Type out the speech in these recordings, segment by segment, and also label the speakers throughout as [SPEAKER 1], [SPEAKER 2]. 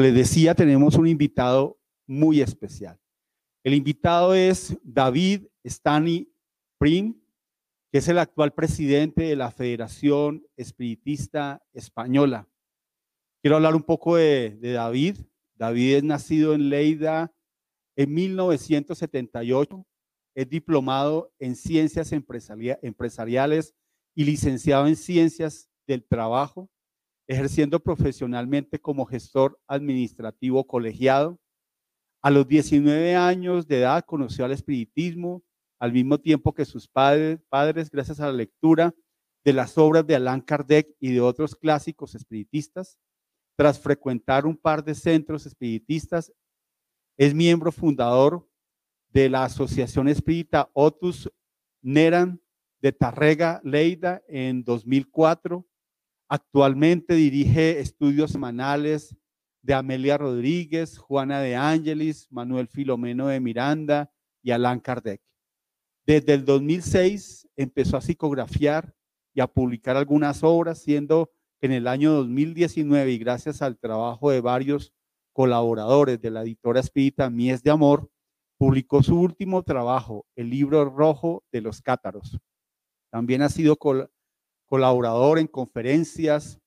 [SPEAKER 1] les decía, tenemos un invitado muy especial. El invitado es David Stani Prim, que es el actual presidente de la Federación Espiritista Española. Quiero hablar un poco de, de David. David es nacido en Leida en 1978, es diplomado en ciencias empresariales y licenciado en ciencias del trabajo, ejerciendo profesionalmente como gestor administrativo colegiado. A los 19 años de edad conoció al espiritismo, al mismo tiempo que sus padres, gracias a la lectura de las obras de Allan Kardec y de otros clásicos espiritistas. Tras frecuentar un par de centros espiritistas es miembro fundador de la Asociación Espírita Otus Neran de Tarrega, Leida, en 2004. Actualmente dirige estudios semanales de Amelia Rodríguez, Juana de Ángeles, Manuel Filomeno de Miranda y Allan Kardec. Desde el 2006 empezó a psicografiar y a publicar algunas obras, siendo en el año 2019 y gracias al trabajo de varios colaboradores de la editora espírita Mies de Amor, publicó su último trabajo, el libro rojo de los cátaros. También ha sido colaborador en conferencias,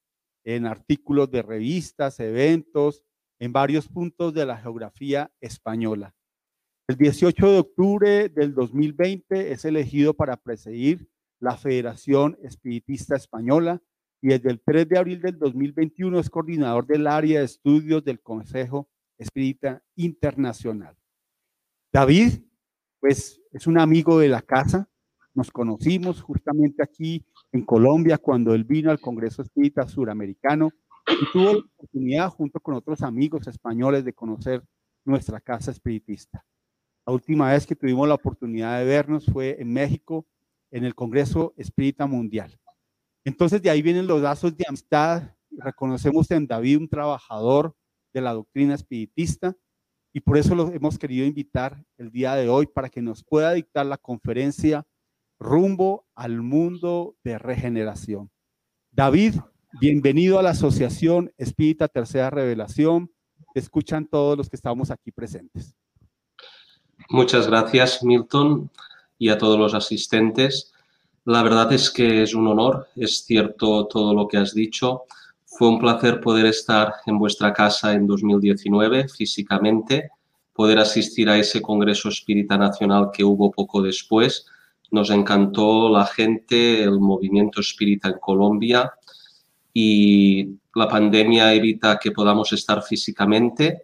[SPEAKER 1] en artículos de revistas, eventos, en varios puntos de la geografía española. El 18 de octubre del 2020 es elegido para presidir la Federación Espiritista Española y desde el 3 de abril del 2021 es coordinador del área de estudios del Consejo Espírita Internacional. David, pues es un amigo de la casa, nos conocimos justamente aquí en Colombia cuando él vino al Congreso Espírita Suramericano y tuvo la oportunidad junto con otros amigos españoles de conocer nuestra casa espiritista. La última vez que tuvimos la oportunidad de vernos fue en México en el Congreso Espírita Mundial. Entonces de ahí vienen los lazos de amistad. Reconocemos en David un trabajador de la doctrina espiritista y por eso lo hemos querido invitar el día de hoy para que nos pueda dictar la conferencia rumbo al mundo de regeneración. David, bienvenido a la Asociación Espírita Tercera Revelación. escuchan todos los que estamos aquí presentes.
[SPEAKER 2] Muchas gracias, Milton, y a todos los asistentes. La verdad es que es un honor, es cierto todo lo que has dicho. Fue un placer poder estar en vuestra casa en 2019 físicamente, poder asistir a ese Congreso Espírita Nacional que hubo poco después. Nos encantó la gente, el movimiento espírita en Colombia y la pandemia evita que podamos estar físicamente,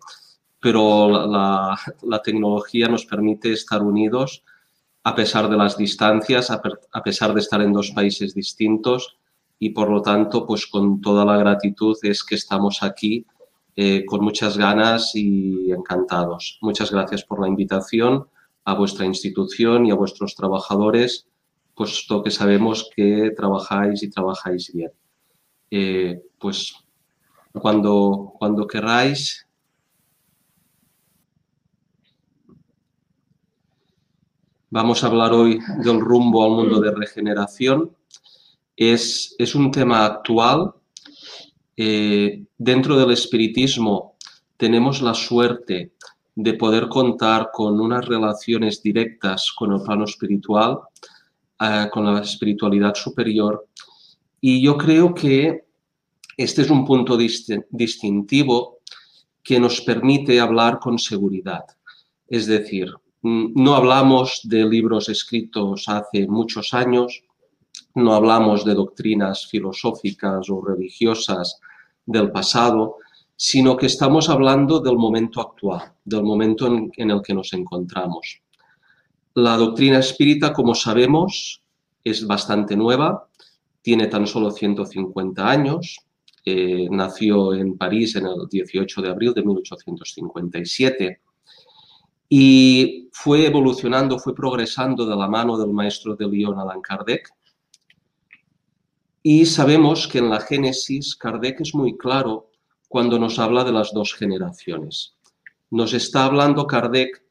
[SPEAKER 2] pero la, tecnología nos permite estar unidos a pesar de las distancias, a pesar de estar en dos países distintos y por lo tanto, pues con toda la gratitud es que estamos aquí eh, con muchas ganas y encantados. Muchas gracias por la invitación a vuestra institución y a vuestros trabajadores, puesto que sabemos que trabajáis y trabajáis bien. Eh, pues cuando, cuando queráis, Vamos a hablar hoy del rumbo al mundo de regeneración. Es, es un tema actual. Eh, dentro del espiritismo tenemos la suerte de poder contar con unas relaciones directas con el plano espiritual, eh, con la espiritualidad superior. Y yo creo que este es un punto distintivo que nos permite hablar con seguridad. Es decir, no hablamos de libros escritos hace muchos años, no hablamos de doctrinas filosóficas o religiosas del pasado, sino que estamos hablando del momento actual, del momento en, el que nos encontramos. La doctrina espírita, como sabemos, es bastante nueva, tiene tan solo 150 años, eh, nació en París en el 18 de abril de 1857 y fue evolucionando, fue progresando de la mano del maestro de Lyon, Allan Kardec. Y sabemos que en la Génesis Kardec es muy claro cuando nos habla de las dos generaciones. Nos está hablando Kardec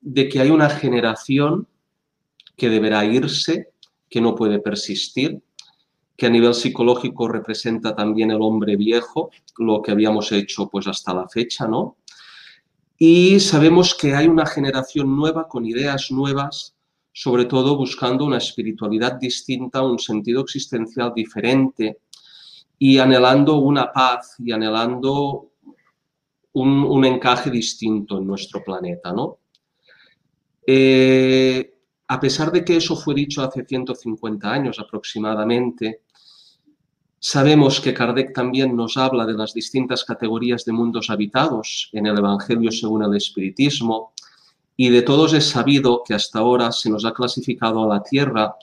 [SPEAKER 2] de que hay una generación que deberá irse, que no puede persistir, que a nivel psicológico representa también el hombre viejo, lo que habíamos hecho pues hasta la fecha, ¿no? Y sabemos que hay una generación nueva con ideas nuevas, sobre todo buscando una espiritualidad distinta, un sentido existencial diferente y anhelando una paz y anhelando un, encaje distinto en nuestro planeta, ¿no? Eh, a pesar de que eso fue dicho hace 150 años aproximadamente, Sabemos que Kardec también nos habla de las distintas categorías de mundos habitados en el Evangelio según el Espiritismo y de todos es sabido que hasta ahora se nos ha clasificado a la Tierra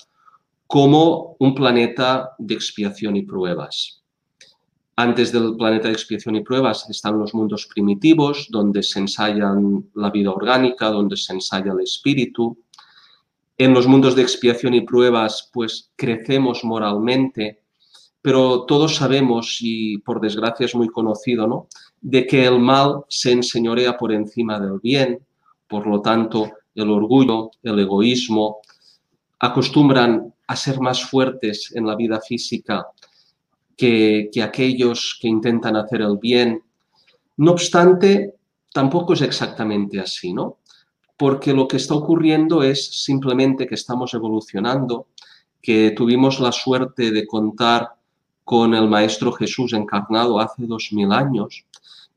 [SPEAKER 2] como un planeta de expiación y pruebas. Antes del planeta de expiación y pruebas están los mundos primitivos, donde se ensayan la vida orgánica, donde se ensaya el espíritu. En los mundos de expiación y pruebas, pues crecemos moralmente pero todos sabemos, y por desgracia es muy conocido, ¿no? de que el mal se enseñorea por encima del bien, por lo tanto, el orgullo, el egoísmo, acostumbran a ser más fuertes en la vida física que, que aquellos que intentan hacer el bien. No obstante, tampoco es exactamente así, ¿no? Porque lo que está ocurriendo es simplemente que estamos evolucionando, que tuvimos la suerte de contar con el Maestro Jesús encarnado hace dos mil años.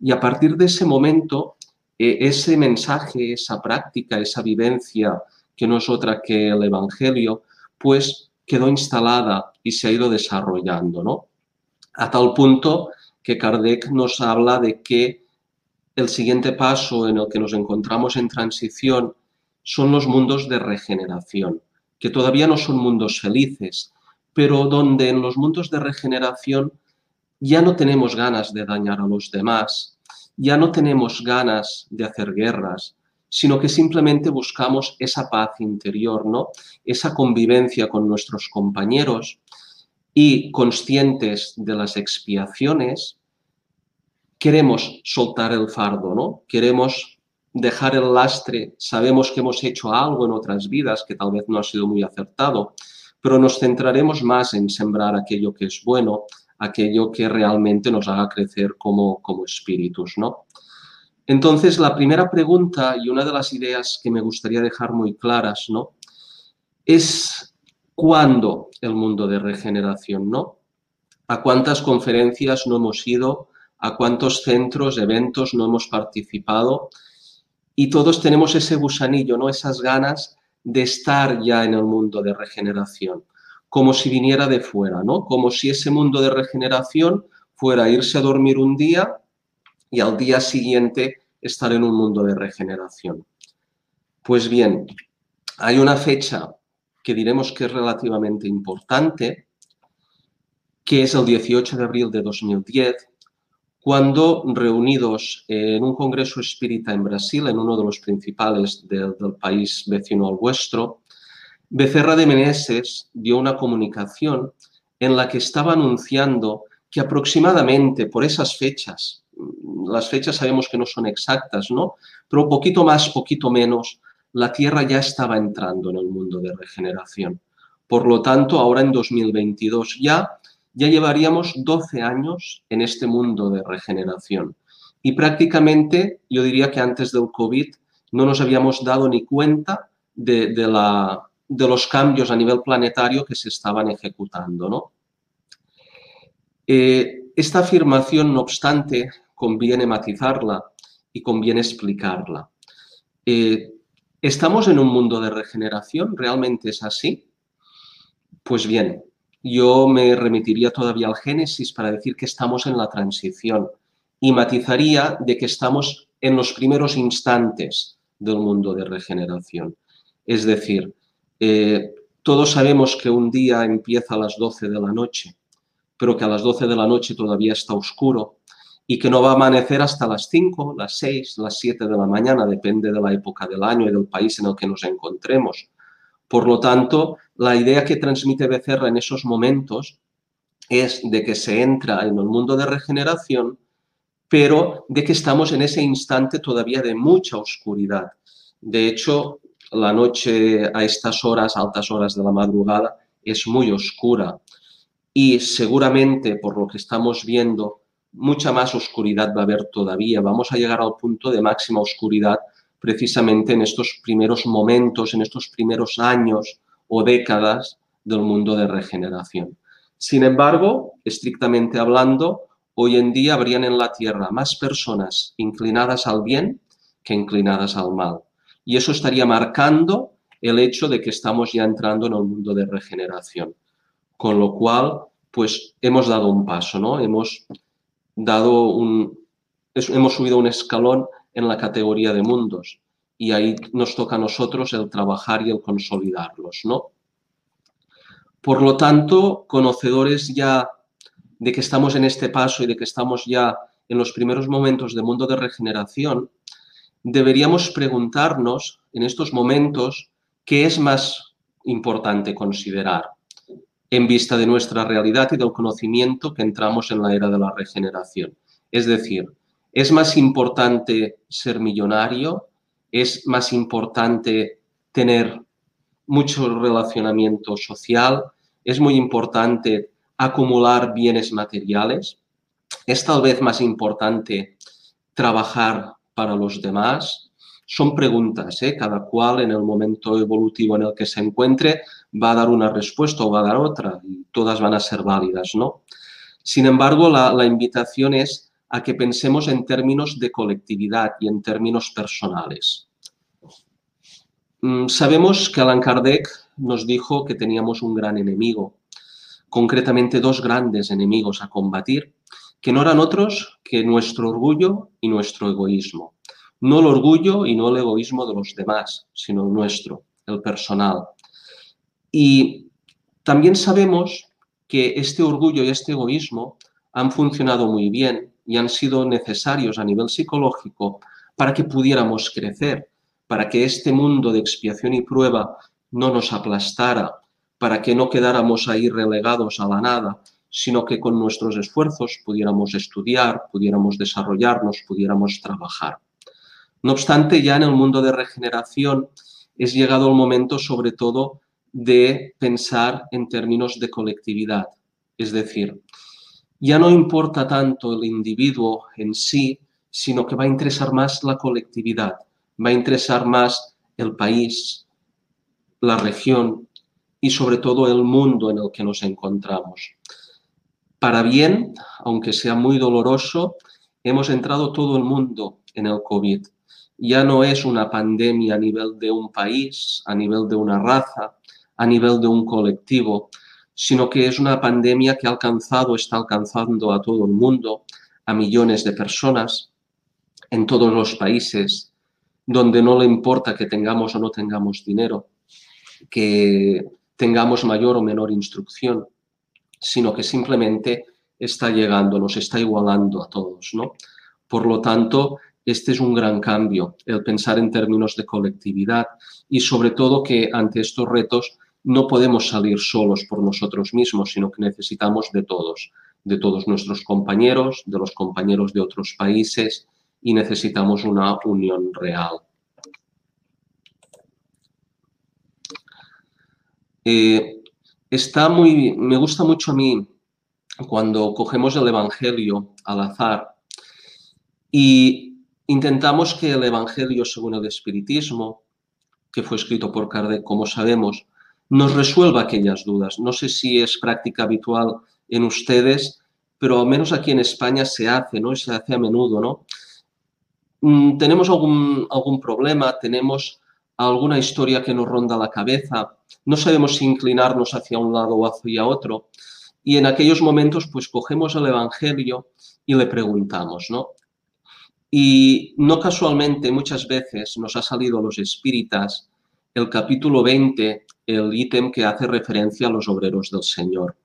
[SPEAKER 2] Y a partir de ese momento, eh, ese mensaje, esa práctica, esa vivencia, que no es otra que el Evangelio, pues quedó instalada y se ha ido desarrollando, ¿no? A tal punto que Kardec nos habla de que el siguiente paso en el que nos encontramos en transición son los mundos de regeneración, que todavía no son mundos felices, pero donde en los mundos de regeneración ya no tenemos ganas de dañar a los demás, ya no tenemos ganas de hacer guerras, sino que simplemente buscamos esa paz interior, ¿no? Esa convivencia con nuestros compañeros y conscientes de las expiaciones, queremos soltar el fardo, ¿no? Queremos dejar el lastre, sabemos que hemos hecho algo en otras vidas que tal vez no ha sido muy acertado, pero nos centraremos más en sembrar aquello que es bueno, aquello que realmente nos haga crecer como, como espíritus, ¿no? Entonces, la primera pregunta y una de las ideas que me gustaría dejar muy claras, ¿no? Es cuándo el mundo de regeneración, ¿no? ¿A cuántas conferencias no hemos ido? ¿A cuántos centros, eventos no hemos participado? Y todos tenemos ese gusanillo, ¿no? Esas ganas de estar ya en el mundo de regeneración, como si viniera de fuera, ¿no? Como si ese mundo de regeneración fuera irse a dormir un día y al día siguiente estar en un mundo de regeneración. Pues bien, hay una fecha que diremos que es relativamente importante, que es el 18 de abril de 2010, cuando reunidos en un congreso espírita en Brasil, en uno de los principales del país vecino al vuestro, Becerra de Meneses dio una comunicación en la que estaba anunciando que aproximadamente por esas fechas, las fechas sabemos que no son exactas, ¿no? Pero poquito más, poquito menos, la Tierra ya estaba entrando en el mundo de regeneración. Por lo tanto, ahora en 2022 ya ya llevaríamos 12 años en este mundo de regeneración. Y prácticamente, yo diría que antes del COVID no nos habíamos dado ni cuenta de, la, de los cambios a nivel planetario que se estaban ejecutando. ¿no? Eh, esta afirmación, no obstante, conviene matizarla y conviene explicarla. Eh, ¿Estamos en un mundo de regeneración? ¿Realmente es así? Pues bien, yo me remitiría todavía al Génesis para decir que estamos en la transición y matizaría de que estamos en los primeros instantes del mundo de regeneración. Es decir, eh, todos sabemos que un día empieza a las 12 de la noche, pero que a las 12 de la noche todavía está oscuro y que no va a amanecer hasta las 5, las 6, las 7 de la mañana, depende de la época del año y del país en el que nos encontremos. Por lo tanto, la idea que transmite Becerra en esos momentos es de que se entra en el mundo de regeneración, pero de que estamos en ese instante todavía de mucha oscuridad. De hecho, la noche a estas horas, altas horas de la madrugada, es muy oscura. y seguramente por lo que estamos viendo, mucha más oscuridad va a haber todavía. Vamos a llegar al punto de máxima oscuridad precisamente en estos primeros momentos, en estos primeros años o décadas del mundo de regeneración. Sin embargo, estrictamente hablando, hoy en día habrían en la Tierra más personas inclinadas al bien que inclinadas al mal. Y eso estaría marcando el hecho de que estamos ya entrando en el mundo de regeneración. Con lo cual, pues hemos dado un paso, ¿no? Hemos dado un, hemos subido un escalón en la categoría de mundos y ahí nos toca a nosotros el trabajar y el consolidarlos, ¿no? Por lo tanto, conocedores ya de que estamos en este paso y de que estamos ya en los primeros momentos de mundo de regeneración, deberíamos preguntarnos en estos momentos qué es más importante considerar en vista de nuestra realidad y del conocimiento que entramos en la era de la regeneración. Es decir, ¿es más importante ser millonario? ¿Es más importante tener mucho relacionamiento social? ¿Es muy importante acumular bienes materiales? ¿Es tal vez más importante trabajar para los demás? Son preguntas, ¿eh? cada cual en el momento evolutivo en el que se encuentre va a dar una respuesta o va a dar otra y todas van a ser válidas, ¿no? Sin embargo, la, invitación es a que pensemos en términos de colectividad y en términos personales. Mm, sabemos que Allan Kardec nos dijo que teníamos un gran enemigo, concretamente dos grandes enemigos a combatir, que no eran otros que nuestro orgullo y nuestro egoísmo. No el orgullo y no el egoísmo de los demás, sino el nuestro, el personal. Y también sabemos que este orgullo y este egoísmo han funcionado muy bien y han sido necesarios a nivel psicológico para que pudiéramos crecer, para que este mundo de expiación y prueba no nos aplastara, para que no quedáramos ahí relegados a la nada, sino que con nuestros esfuerzos pudiéramos estudiar, pudiéramos desarrollarnos, pudiéramos trabajar. No obstante, ya en el mundo de regeneración es llegado el momento sobre todo de pensar en términos de colectividad. Es decir, ya no importa tanto el individuo en sí, sino que va a interesar más la colectividad, va a interesar más el país, la región y sobre todo el mundo en el que nos encontramos. Para bien, aunque sea muy doloroso, hemos entrado todo el mundo en el COVID. Ya no es una pandemia a nivel de un país, a nivel de una raza, a nivel de un colectivo, sino que es una pandemia que ha alcanzado, está alcanzando a todo el mundo, a millones de personas en todos los países, donde no le importa que tengamos o no tengamos dinero, que tengamos mayor o menor instrucción, sino que simplemente está llegando, nos está igualando a todos, ¿no? Por lo tanto, este es un gran cambio, el pensar en términos de colectividad y sobre todo que ante estos retos no podemos salir solos por nosotros mismos, sino que necesitamos de todos, de todos nuestros compañeros, de los compañeros de otros países y necesitamos una unión real. Eh, está muy, me gusta mucho a mí cuando cogemos el Evangelio al azar y intentamos que el Evangelio según el Espiritismo, que fue escrito por Kardec, como sabemos, nos resuelva aquellas dudas. No sé si es práctica habitual en ustedes, pero al menos aquí en España se hace, ¿no? Se hace a menudo, ¿no? Mm, tenemos algún, algún problema, tenemos alguna historia que nos ronda la cabeza, no sabemos si inclinarnos hacia un lado o hacia otro, y en aquellos momentos pues cogemos el Evangelio y le preguntamos, ¿no? Y no casualmente muchas veces nos ha salido los espíritas el capítulo 20 el ítem que hace referencia a los obreros del Señor.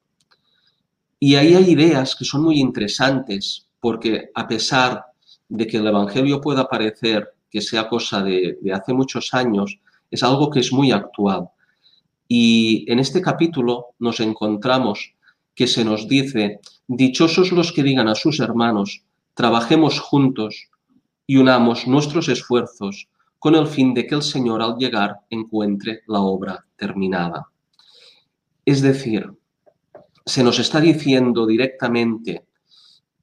[SPEAKER 2] Y ahí hay ideas que son muy interesantes, porque a pesar de que el Evangelio pueda parecer que sea cosa de, de hace muchos años, es algo que es muy actual. Y en este capítulo nos encontramos que se nos dice, dichosos los que digan a sus hermanos, trabajemos juntos y unamos nuestros esfuerzos con el fin de que el Señor al llegar encuentre la obra terminada. Es decir, se nos está diciendo directamente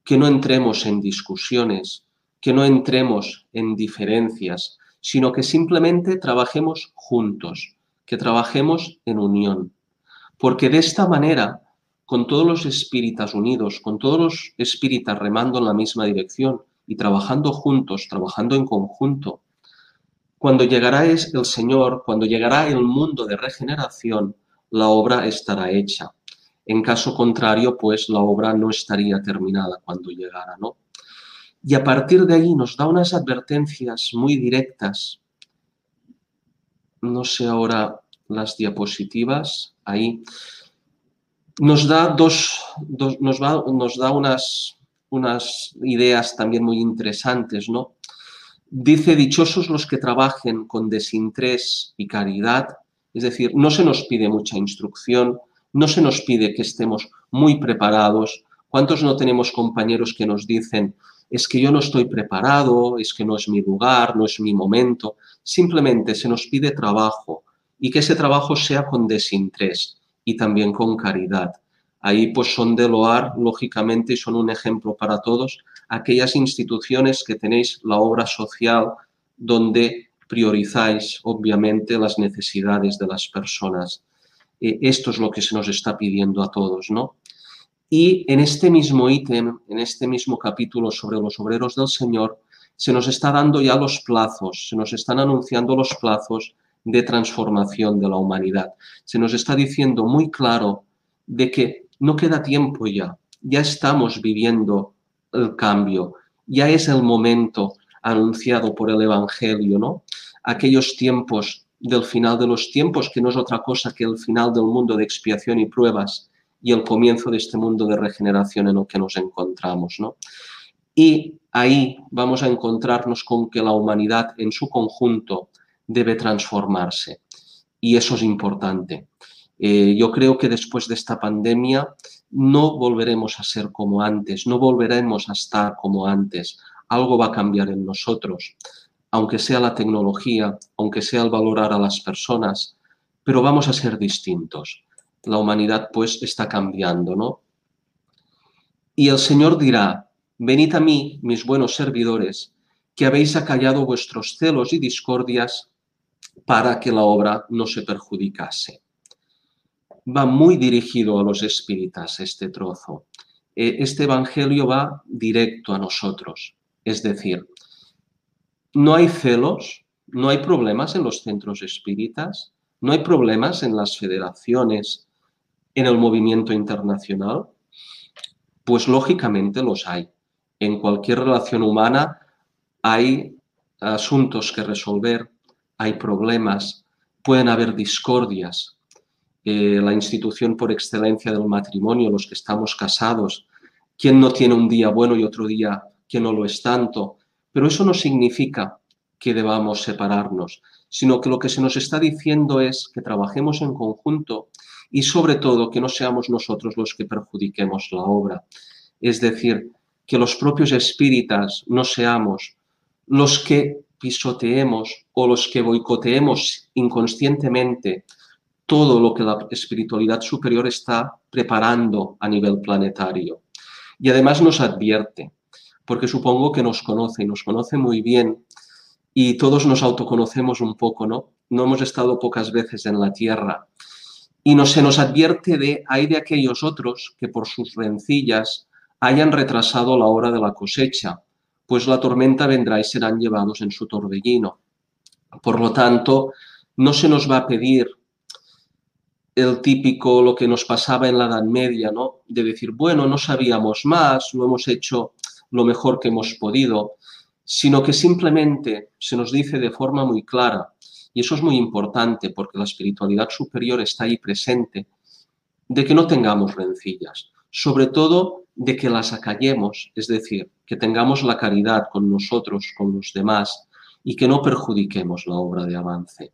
[SPEAKER 2] que no entremos en discusiones, que no entremos en diferencias, sino que simplemente trabajemos juntos, que trabajemos en unión. Porque de esta manera, con todos los espíritas unidos, con todos los espíritas remando en la misma dirección y trabajando juntos, trabajando en conjunto, cuando llegará el Señor, cuando llegará el mundo de regeneración, la obra estará hecha. En caso contrario, pues la obra no estaría terminada cuando llegara, ¿no? Y a partir de ahí nos da unas advertencias muy directas. No sé ahora las diapositivas, ahí. Nos da dos, nos, nos da unas, unas ideas también muy interesantes, ¿no? Dice, dichosos los que trabajen con desinterés y caridad, es decir, no se nos pide mucha instrucción, no se nos pide que estemos muy preparados. ¿Cuántos no tenemos compañeros que nos dicen, es que yo no estoy preparado, es que no es mi lugar, no es mi momento? Simplemente se nos pide trabajo y que ese trabajo sea con desinterés y también con caridad. Ahí pues son de loar, lógicamente, y son un ejemplo para todos, aquellas instituciones que tenéis la obra social donde priorizáis, obviamente, las necesidades de las personas. Eh, esto es lo que se nos está pidiendo a todos, ¿no? Y en este mismo ítem, en este mismo capítulo sobre los obreros del Señor, se nos está dando ya los plazos, se nos están anunciando los plazos de transformación de la humanidad. Se nos está diciendo muy claro de que no queda tiempo ya, ya estamos viviendo el cambio. Ya es el momento anunciado por el Evangelio, ¿no? Aquellos tiempos del final de los tiempos, que no es otra cosa que el final del mundo de expiación y pruebas y el comienzo de este mundo de regeneración en el que nos encontramos, ¿no? Y ahí vamos a encontrarnos con que la humanidad en su conjunto debe transformarse. Y eso es importante. Eh, yo creo que después de esta pandemia no volveremos a ser como antes, no volveremos a estar como antes. Algo va a cambiar en nosotros, aunque sea la tecnología, aunque sea el valorar a las personas, pero vamos a ser distintos. La humanidad pues está cambiando, ¿no? Y el Señor dirá, venid a mí, mis buenos servidores, que habéis acallado vuestros celos y discordias para que la obra no se perjudicase va muy dirigido a los espíritas este trozo. Eh, este Evangelio va directo a nosotros. Es decir, no hay celos, no hay problemas en los centros espíritas, no hay problemas en las federaciones, en el movimiento internacional. Pues lógicamente los hay. En cualquier relación humana hay asuntos que resolver, hay problemas, pueden haber discordias, la institución por excelencia del matrimonio, los que estamos casados, quién no tiene un día bueno y otro día que no lo es tanto, pero eso no significa que debamos separarnos, sino que lo que se nos está diciendo es que trabajemos en conjunto y sobre todo que no seamos nosotros los que perjudiquemos la obra. Es decir, que los propios espíritas no seamos los que pisoteemos o los que boicoteemos inconscientemente todo lo que la espiritualidad superior está preparando a nivel planetario. Y además nos advierte, porque supongo que nos conoce y nos conoce muy bien y todos nos autoconocemos un poco, ¿no? No hemos estado pocas veces en la Tierra. Y no, se nos advierte de, hay de aquellos otros que por sus rencillas hayan retrasado la hora de la cosecha, pues la tormenta vendrá y serán llevados en su torbellino. Por lo tanto, no se nos va a pedir el típico, lo que nos pasaba en la Edad Media, ¿no? De decir, bueno, no sabíamos más, lo hemos hecho lo mejor que hemos podido, sino que simplemente se nos dice de forma muy clara, y eso es muy importante porque la espiritualidad superior está ahí presente, de que no tengamos rencillas, sobre todo de que las acallemos, es decir, que tengamos la caridad con nosotros, con los demás, y que no perjudiquemos la obra de avance.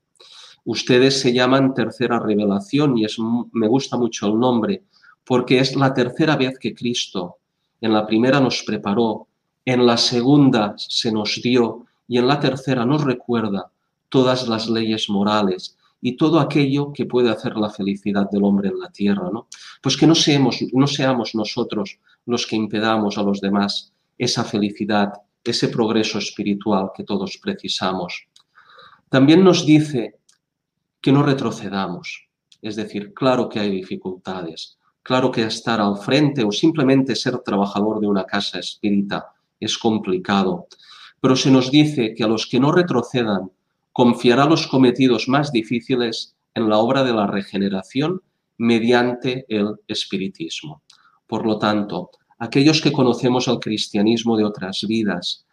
[SPEAKER 2] Ustedes se llaman tercera revelación y es, me gusta mucho el nombre porque es la tercera vez que Cristo en la primera nos preparó, en la segunda se nos dio y en la tercera nos recuerda todas las leyes morales y todo aquello que puede hacer la felicidad del hombre en la tierra, ¿no? Pues que no seamos, no seamos nosotros los que impedamos a los demás esa felicidad, ese progreso espiritual que todos precisamos. También nos dice que no retrocedamos, es decir, claro que hay dificultades, claro que estar al frente o simplemente ser trabajador de una casa espírita es complicado, pero se nos dice que a los que no retrocedan confiará los cometidos más difíciles en la obra de la regeneración mediante el espiritismo. Por lo tanto, aquellos que conocemos el cristianismo de otras vidas,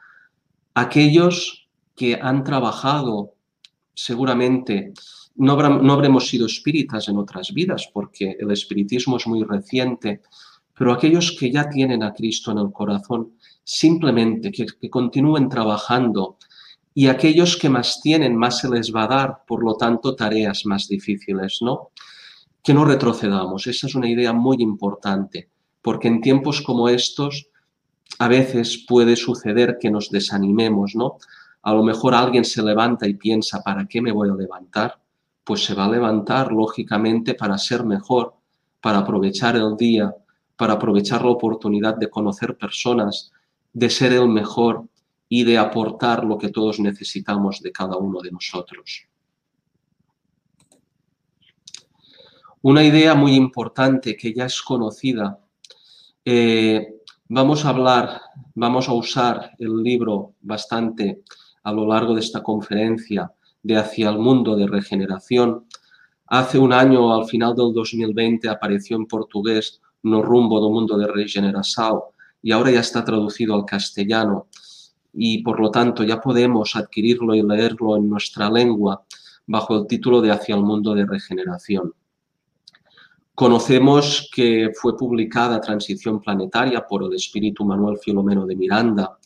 [SPEAKER 2] aquellos que han trabajado seguramente no, habremos sido espíritas en otras vidas porque el espiritismo es muy reciente, pero aquellos que ya tienen a Cristo en el corazón, simplemente que, que continúen trabajando y aquellos que más tienen, más se les va a dar, por lo tanto, tareas más difíciles, ¿no? Que no retrocedamos, esa es una idea muy importante, porque en tiempos como estos a veces puede suceder que nos desanimemos, ¿no? A lo mejor alguien se levanta y piensa, ¿para qué me voy a levantar? Pues se va a levantar, lógicamente, para ser mejor, para aprovechar el día, para aprovechar la oportunidad de conocer personas, de ser el mejor, y de aportar lo que todos necesitamos de cada uno de nosotros. Una idea muy importante que ya es conocida, eh, vamos a hablar, vamos a usar el libro bastante a lo largo de esta conferencia de Hacia el Mundo de Regeneración. Hace un año, al final del 2020, apareció en portugués No rumbo do mundo de regeneración y ahora ya está traducido al castellano y por lo tanto ya podemos adquirirlo y leerlo en nuestra lengua bajo el título de Hacia el mundo de regeneración. Conocemos que fue publicada Transición Planetaria por el espíritu Manuel Filomeno de Miranda,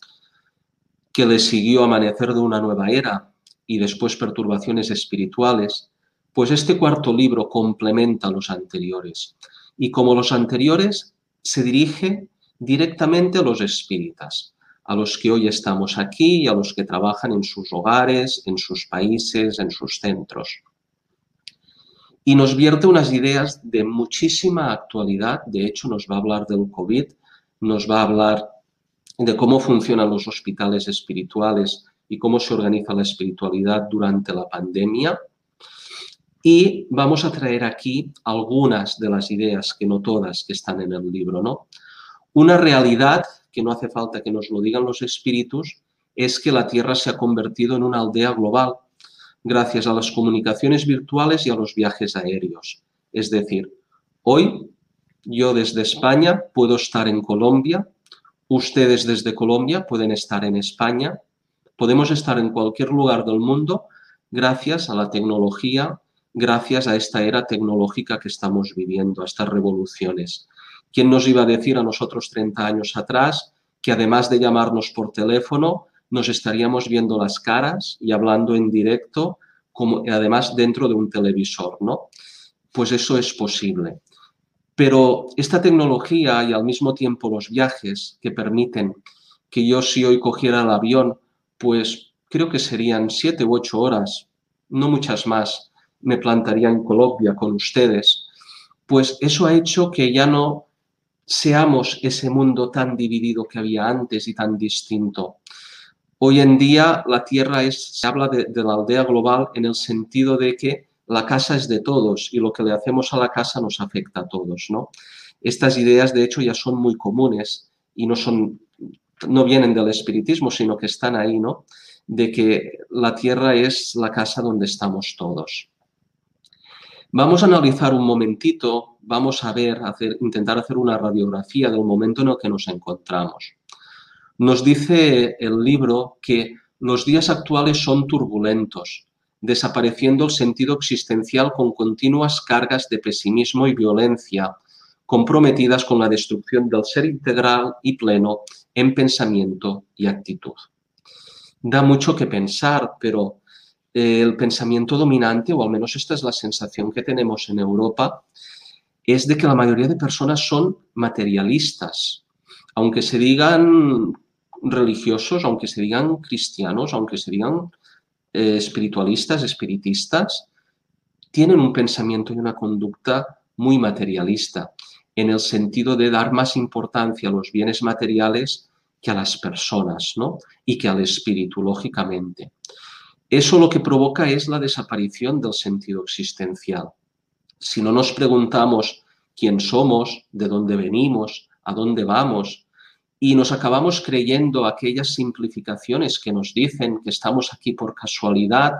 [SPEAKER 2] que le siguió Amanecer de una nueva era y después Perturbaciones espirituales, pues este cuarto libro complementa los anteriores y como los anteriores se dirige directamente a los espíritas, a los que hoy estamos aquí y a los que trabajan en sus hogares, en sus países, en sus centros. Y nos vierte unas ideas de muchísima actualidad, de hecho nos va a hablar del COVID, nos va a hablar de cómo funcionan los hospitales espirituales y cómo se organiza la espiritualidad durante la pandemia. Y vamos a traer aquí algunas de las ideas, que no todas, que están en el libro. ¿no? Una realidad que no hace falta que nos lo digan los espíritus, es que la Tierra se ha convertido en una aldea global gracias a las comunicaciones virtuales y a los viajes aéreos. Es decir, hoy yo desde España puedo estar en Colombia, ustedes desde Colombia pueden estar en España, podemos estar en cualquier lugar del mundo gracias a la tecnología, gracias a esta era tecnológica que estamos viviendo, a estas revoluciones. ¿Quién nos iba a decir a nosotros 30 años atrás que además de llamarnos por teléfono, nos estaríamos viendo las caras y hablando en directo, como además dentro de un televisor, ¿no? Pues eso es posible. Pero esta tecnología y al mismo tiempo los viajes que permiten que yo si hoy cogiera el avión, pues creo que serían siete u ocho horas, no muchas más, me plantaría en Colombia con ustedes, pues eso ha hecho que ya no seamos ese mundo tan dividido que había antes y tan distinto. Hoy en día la Tierra es, se habla de, la aldea global en el sentido de que la casa es de todos y lo que le hacemos a la casa nos afecta a todos, ¿no? Estas ideas, de hecho, ya son muy comunes y no son, no vienen del espiritismo, sino que están ahí, ¿no? De que la Tierra es la casa donde estamos todos. Vamos a analizar un momentito, vamos a ver, hacer, intentar hacer una radiografía del momento en el que nos encontramos. Nos dice el libro que los días actuales son turbulentos, desapareciendo el sentido existencial con continuas cargas de pesimismo y violencia, comprometidas con la destrucción del ser integral y pleno en pensamiento y actitud. Da mucho que pensar, pero el pensamiento dominante, o al menos esta es la sensación que tenemos en Europa, es de que la mayoría de personas son materialistas. Aunque se digan religiosos, aunque se digan cristianos, aunque se digan eh, espiritualistas, espiritistas, tienen un pensamiento y una conducta muy materialista, en el sentido de dar más importancia a los bienes materiales que a las personas, ¿no? Y que al espíritu, lógicamente. Eso lo que provoca es la desaparición del sentido existencial. Si no nos preguntamos quién somos, de dónde venimos, a dónde vamos, y nos acabamos creyendo aquellas simplificaciones que nos dicen que estamos aquí por casualidad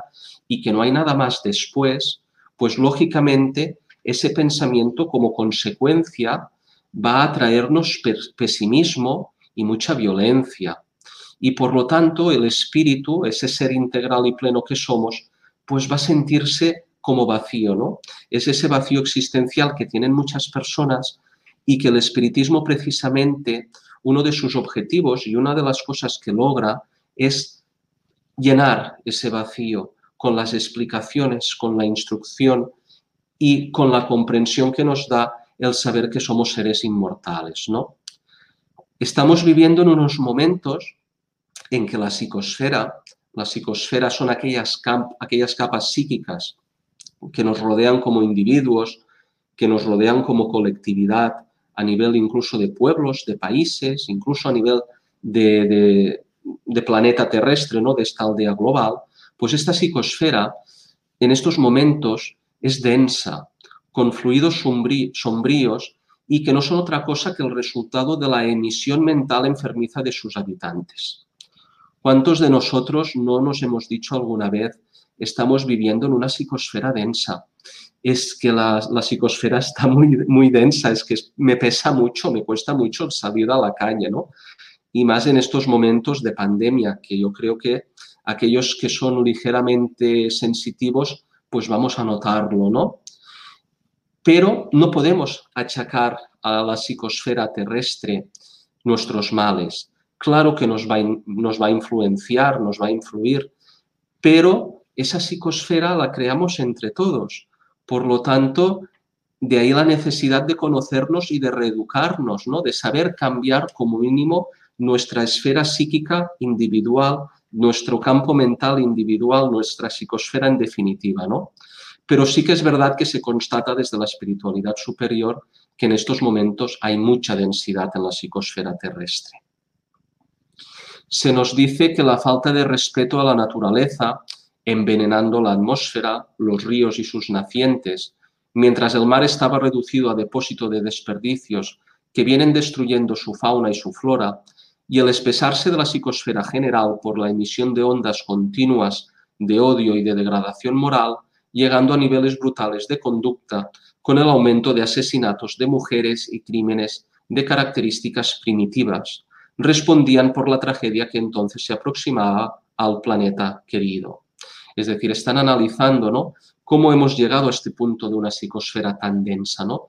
[SPEAKER 2] y que no hay nada más después, pues lógicamente ese pensamiento como consecuencia va a traernos pesimismo y mucha violencia. Y por lo tanto el espíritu, ese ser integral y pleno que somos, pues va a sentirse como vacío, ¿no? Es ese vacío existencial que tienen muchas personas y que el espiritismo precisamente uno de sus objetivos y una de las cosas que logra es llenar ese vacío con las explicaciones, con la instrucción y con la comprensión que nos da el saber que somos seres inmortales, ¿no? Estamos viviendo en unos momentos en que la psicosfera, la psicosfera son aquellas, aquellas capas psíquicas que nos rodean como individuos, que nos rodean como colectividad, a nivel incluso de pueblos, de países, incluso a nivel de, planeta terrestre, ¿no? de esta aldea global, pues esta psicosfera en estos momentos es densa, con fluidos sombríos y que no son otra cosa que el resultado de la emisión mental enfermiza de sus habitantes. ¿Cuántos de nosotros no nos hemos dicho alguna vez estamos viviendo en una psicosfera densa? Es que la, psicosfera está muy, muy densa, es que me pesa mucho, me cuesta mucho salir a la calle, ¿no? Y más en estos momentos de pandemia, que yo creo que aquellos que son ligeramente sensitivos, pues vamos a notarlo, ¿no? Pero no podemos achacar a la psicosfera terrestre nuestros males. Claro que nos va, nos va a influenciar, nos va a influir, pero esa psicosfera la creamos entre todos por lo tanto, de ahí la necesidad de conocernos y de reeducarnos, ¿no? de saber cambiar como mínimo nuestra esfera psíquica individual, nuestro campo mental individual, nuestra psicosfera en definitiva. ¿no? Pero sí que es verdad que se constata desde la espiritualidad superior que en estos momentos hay mucha densidad en la psicosfera terrestre. Se nos dice que la falta de respeto a la naturaleza envenenando la atmósfera, los ríos y sus nacientes, mientras el mar estaba reducido a depósito de desperdicios que vienen destruyendo su fauna y su flora, y el espesarse de la psicosfera general por la emisión de ondas continuas de odio y de degradación moral, llegando a niveles brutales de conducta, con el aumento de asesinatos de mujeres y crímenes de características primitivas, respondían por la tragedia que entonces se aproximaba al planeta querido. Es decir, están analizando ¿no? cómo hemos llegado a este punto de una psicosfera tan densa. ¿no?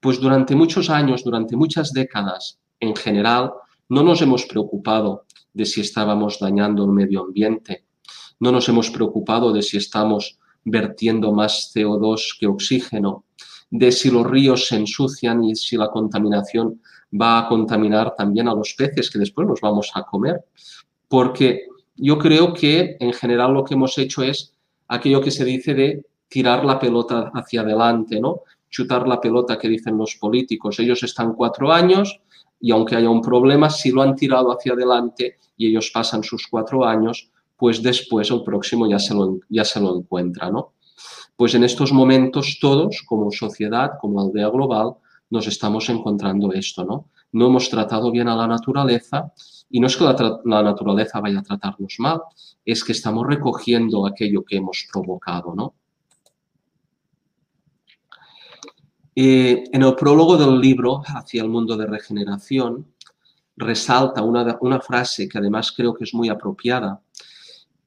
[SPEAKER 2] Pues durante muchos años, durante muchas décadas, en general, no nos hemos preocupado de si estábamos dañando el medio ambiente, no nos hemos preocupado de si estamos vertiendo más CO2 que oxígeno, de si los ríos se ensucian y si la contaminación va a contaminar también a los peces que después nos vamos a comer. Porque yo creo que en general lo que hemos hecho es aquello que se dice de tirar la pelota hacia adelante, ¿no? Chutar la pelota que dicen los políticos. Ellos están cuatro años y aunque haya un problema, si lo han tirado hacia adelante y ellos pasan sus cuatro años, pues después el próximo ya se lo, ya se lo encuentra, ¿no? Pues en estos momentos todos, como sociedad, como aldea global, nos estamos encontrando esto, ¿no? No hemos tratado bien a la naturaleza y no es que la, naturaleza vaya a tratarnos mal, es que estamos recogiendo aquello que hemos provocado, ¿no? Eh, en el prólogo del libro, Hacia el mundo de regeneración, resalta una, una frase que además creo que es muy apropiada,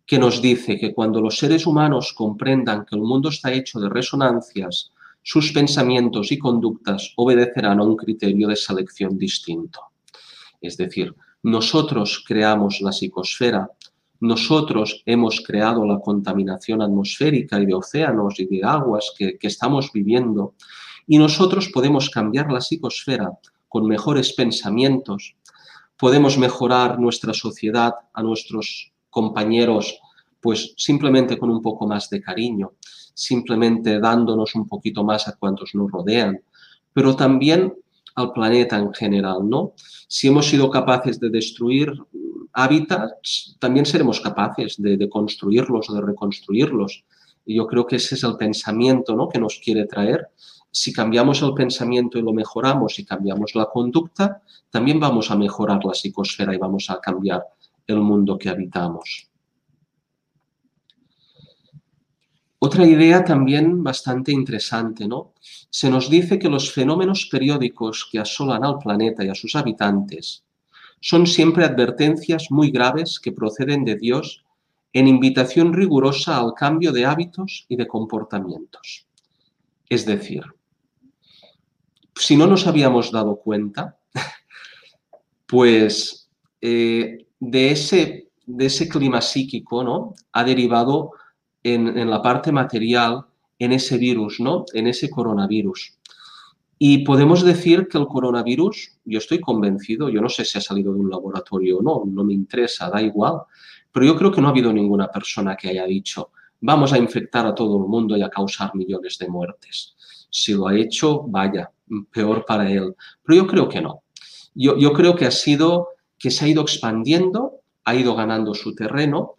[SPEAKER 2] que nos dice que cuando los seres humanos comprendan que el mundo está hecho de resonancias, sus pensamientos y conductas obedecerán a un criterio de selección distinto. Es decir, nosotros creamos la psicosfera, nosotros hemos creado la contaminación atmosférica y de océanos y de aguas que, estamos viviendo y nosotros podemos cambiar la psicosfera con mejores pensamientos, podemos mejorar nuestra sociedad, a nuestros compañeros pues simplemente con un poco más de cariño, simplemente dándonos un poquito más a cuantos nos rodean, pero también al planeta en general, ¿no? Si hemos sido capaces de destruir hábitats, también seremos capaces de, construirlos o de reconstruirlos. Y yo creo que ese es el pensamiento ¿no? que nos quiere traer. Si cambiamos el pensamiento y lo mejoramos y cambiamos la conducta, también vamos a mejorar la psicosfera y vamos a cambiar el mundo que habitamos. Otra idea también bastante interesante, ¿no? Se nos dice que los fenómenos periódicos que asolan al planeta y a sus habitantes son siempre advertencias muy graves que proceden de Dios en invitación rigurosa al cambio de hábitos y de comportamientos. Es decir, si no nos habíamos dado cuenta, pues eh, de, ese, de ese clima psíquico ¿no? ha derivado en, la parte material en ese virus, ¿no? en ese coronavirus. Y podemos decir que el coronavirus, yo estoy convencido, yo no sé si ha salido de un laboratorio o no, no me interesa, da igual, pero yo creo que no ha habido ninguna persona que haya dicho, vamos a infectar a todo el mundo y a causar millones de muertes. Si lo ha hecho, vaya, peor para él. Pero yo creo que no. Yo, yo creo que ha sido que se ha ido expandiendo, ha ido ganando su terreno,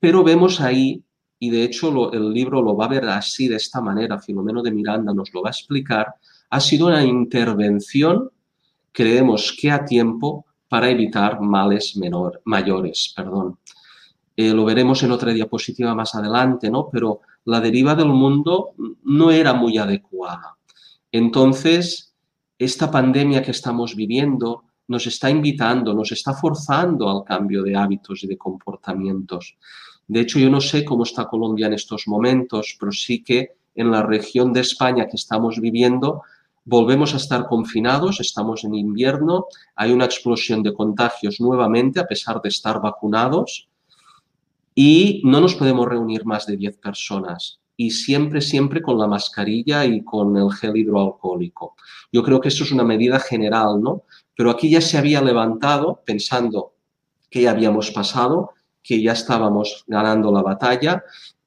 [SPEAKER 2] pero vemos ahí, y de hecho el libro lo va a ver así, de esta manera, Filomeno de Miranda nos lo va a explicar, ha sido una intervención, creemos que a tiempo, para evitar males menor, mayores. Perdón. Eh, lo veremos en otra diapositiva más adelante, ¿no? pero la deriva del mundo no era muy adecuada. Entonces, esta pandemia que estamos viviendo nos está invitando, nos está forzando al cambio de hábitos y de comportamientos. De hecho, yo no sé cómo está Colombia en estos momentos, pero sí que en la región de España que estamos viviendo volvemos a estar confinados, estamos en invierno, hay una explosión de contagios nuevamente a pesar de estar vacunados y no nos podemos reunir más de 10 personas y siempre, siempre con la mascarilla y con el gel hidroalcohólico. Yo creo que eso es una medida general, ¿no? Pero aquí ya se había levantado pensando que ya habíamos pasado, que ya estábamos ganando la batalla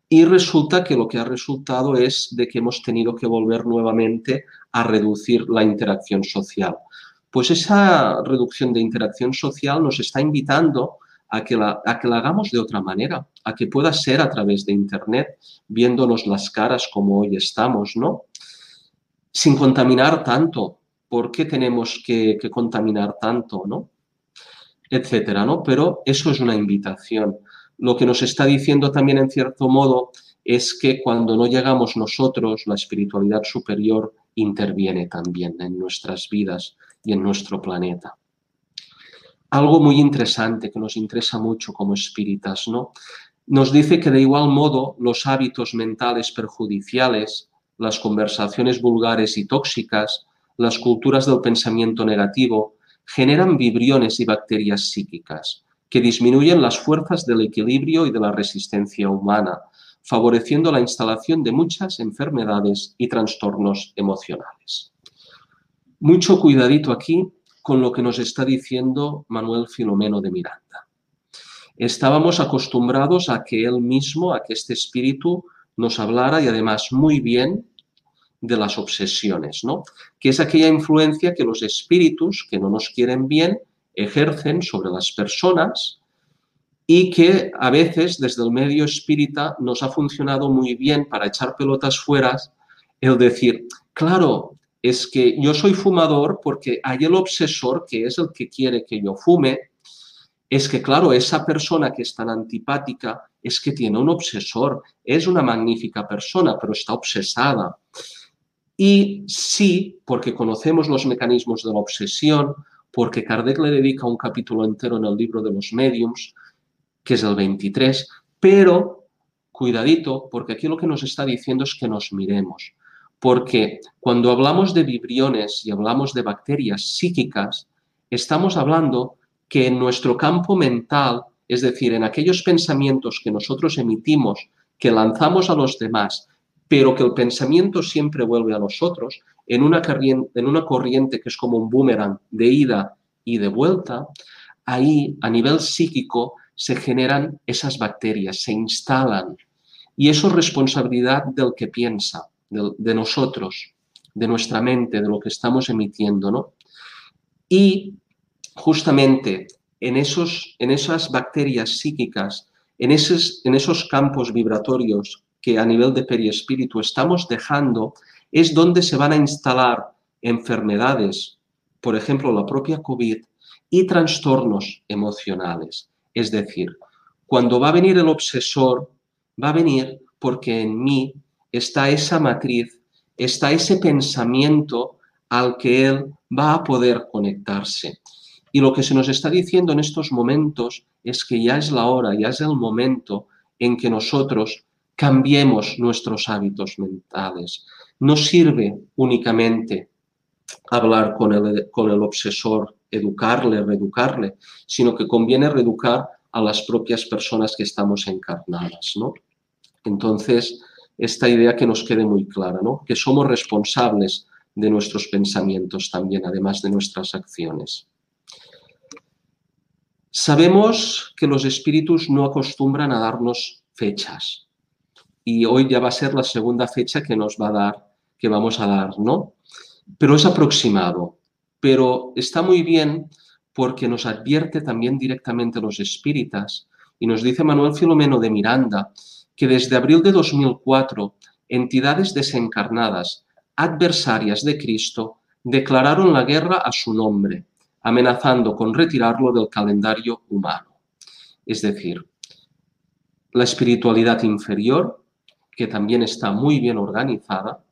[SPEAKER 2] y resulta que lo que ha resultado es de que hemos tenido que volver nuevamente a reducir la interacción social. Pues esa reducción de interacción social nos está invitando a que, la, a que la hagamos de otra manera, a que pueda ser a través de Internet, viéndonos las caras como hoy estamos, ¿no? Sin contaminar tanto. ¿Por qué tenemos que, que contaminar tanto, no? Etcétera, ¿no? Pero eso es una invitación lo que nos está diciendo también en cierto modo es que cuando no llegamos nosotros, la espiritualidad superior interviene también en nuestras vidas y en nuestro planeta. Algo muy interesante que nos interesa mucho como espíritas, ¿no? Nos dice que de igual modo los hábitos mentales perjudiciales, las conversaciones vulgares y tóxicas, las culturas del pensamiento negativo, generan vibriones y bacterias psíquicas, que disminuyen las fuerzas del equilibrio y de la resistencia humana, favoreciendo la instalación de muchas enfermedades y trastornos emocionales. Mucho cuidadito aquí con lo que nos está diciendo Manuel Filomeno de Miranda. Estábamos acostumbrados a que él mismo, a que este espíritu nos hablara y además muy bien de las obsesiones, ¿no? Que es aquella influencia que los espíritus que no nos quieren bien ejercen sobre las personas y que a veces desde el medio espírita nos ha funcionado muy bien para echar pelotas fuera el decir, claro, es que yo soy fumador porque hay el obsesor que es el que quiere que yo fume, es que claro, esa persona que es tan antipática es que tiene un obsesor, es una magnífica persona, pero está obsesada. Y sí, porque conocemos los mecanismos de la obsesión, porque Kardec le dedica un capítulo entero en el libro de los mediums, que es el 23, pero cuidadito, porque aquí lo que nos está diciendo es que nos miremos, porque cuando hablamos de vibriones y hablamos de bacterias psíquicas, estamos hablando que en nuestro campo mental, es decir, en aquellos pensamientos que nosotros emitimos, que lanzamos a los demás, pero que el pensamiento siempre vuelve a nosotros, en una, en una corriente que es como un boomerang de ida y de vuelta, ahí a nivel psíquico se generan esas bacterias, se instalan. Y eso es responsabilidad del que piensa, de, nosotros, de nuestra mente, de lo que estamos emitiendo. ¿no? Y justamente en, esos, en esas bacterias psíquicas, en esos, en esos campos vibratorios que a nivel de periespíritu estamos dejando, es donde se van a instalar enfermedades, por ejemplo la propia COVID, y trastornos emocionales. Es decir, cuando va a venir el obsesor, va a venir porque en mí está esa matriz, está ese pensamiento al que él va a poder conectarse. Y lo que se nos está diciendo en estos momentos es que ya es la hora, ya es el momento en que nosotros cambiemos nuestros hábitos mentales. No sirve únicamente hablar con el, obsesor, educarle, reeducarle, sino que conviene reeducar a las propias personas que estamos encarnadas. ¿no? Entonces, esta idea que nos quede muy clara, ¿no? que somos responsables de nuestros pensamientos también, además de nuestras acciones. Sabemos que los espíritus no acostumbran a darnos fechas y hoy ya va a ser la segunda fecha que nos va a dar, que vamos a dar, ¿no? Pero es aproximado, pero está muy bien porque nos advierte también directamente los espíritas y nos dice Manuel Filomeno de Miranda que desde abril de 2004 entidades desencarnadas, adversarias de Cristo, declararon la guerra a su nombre amenazando con retirarlo del calendario humano. Es decir, la espiritualidad inferior, que también está muy bien organizada,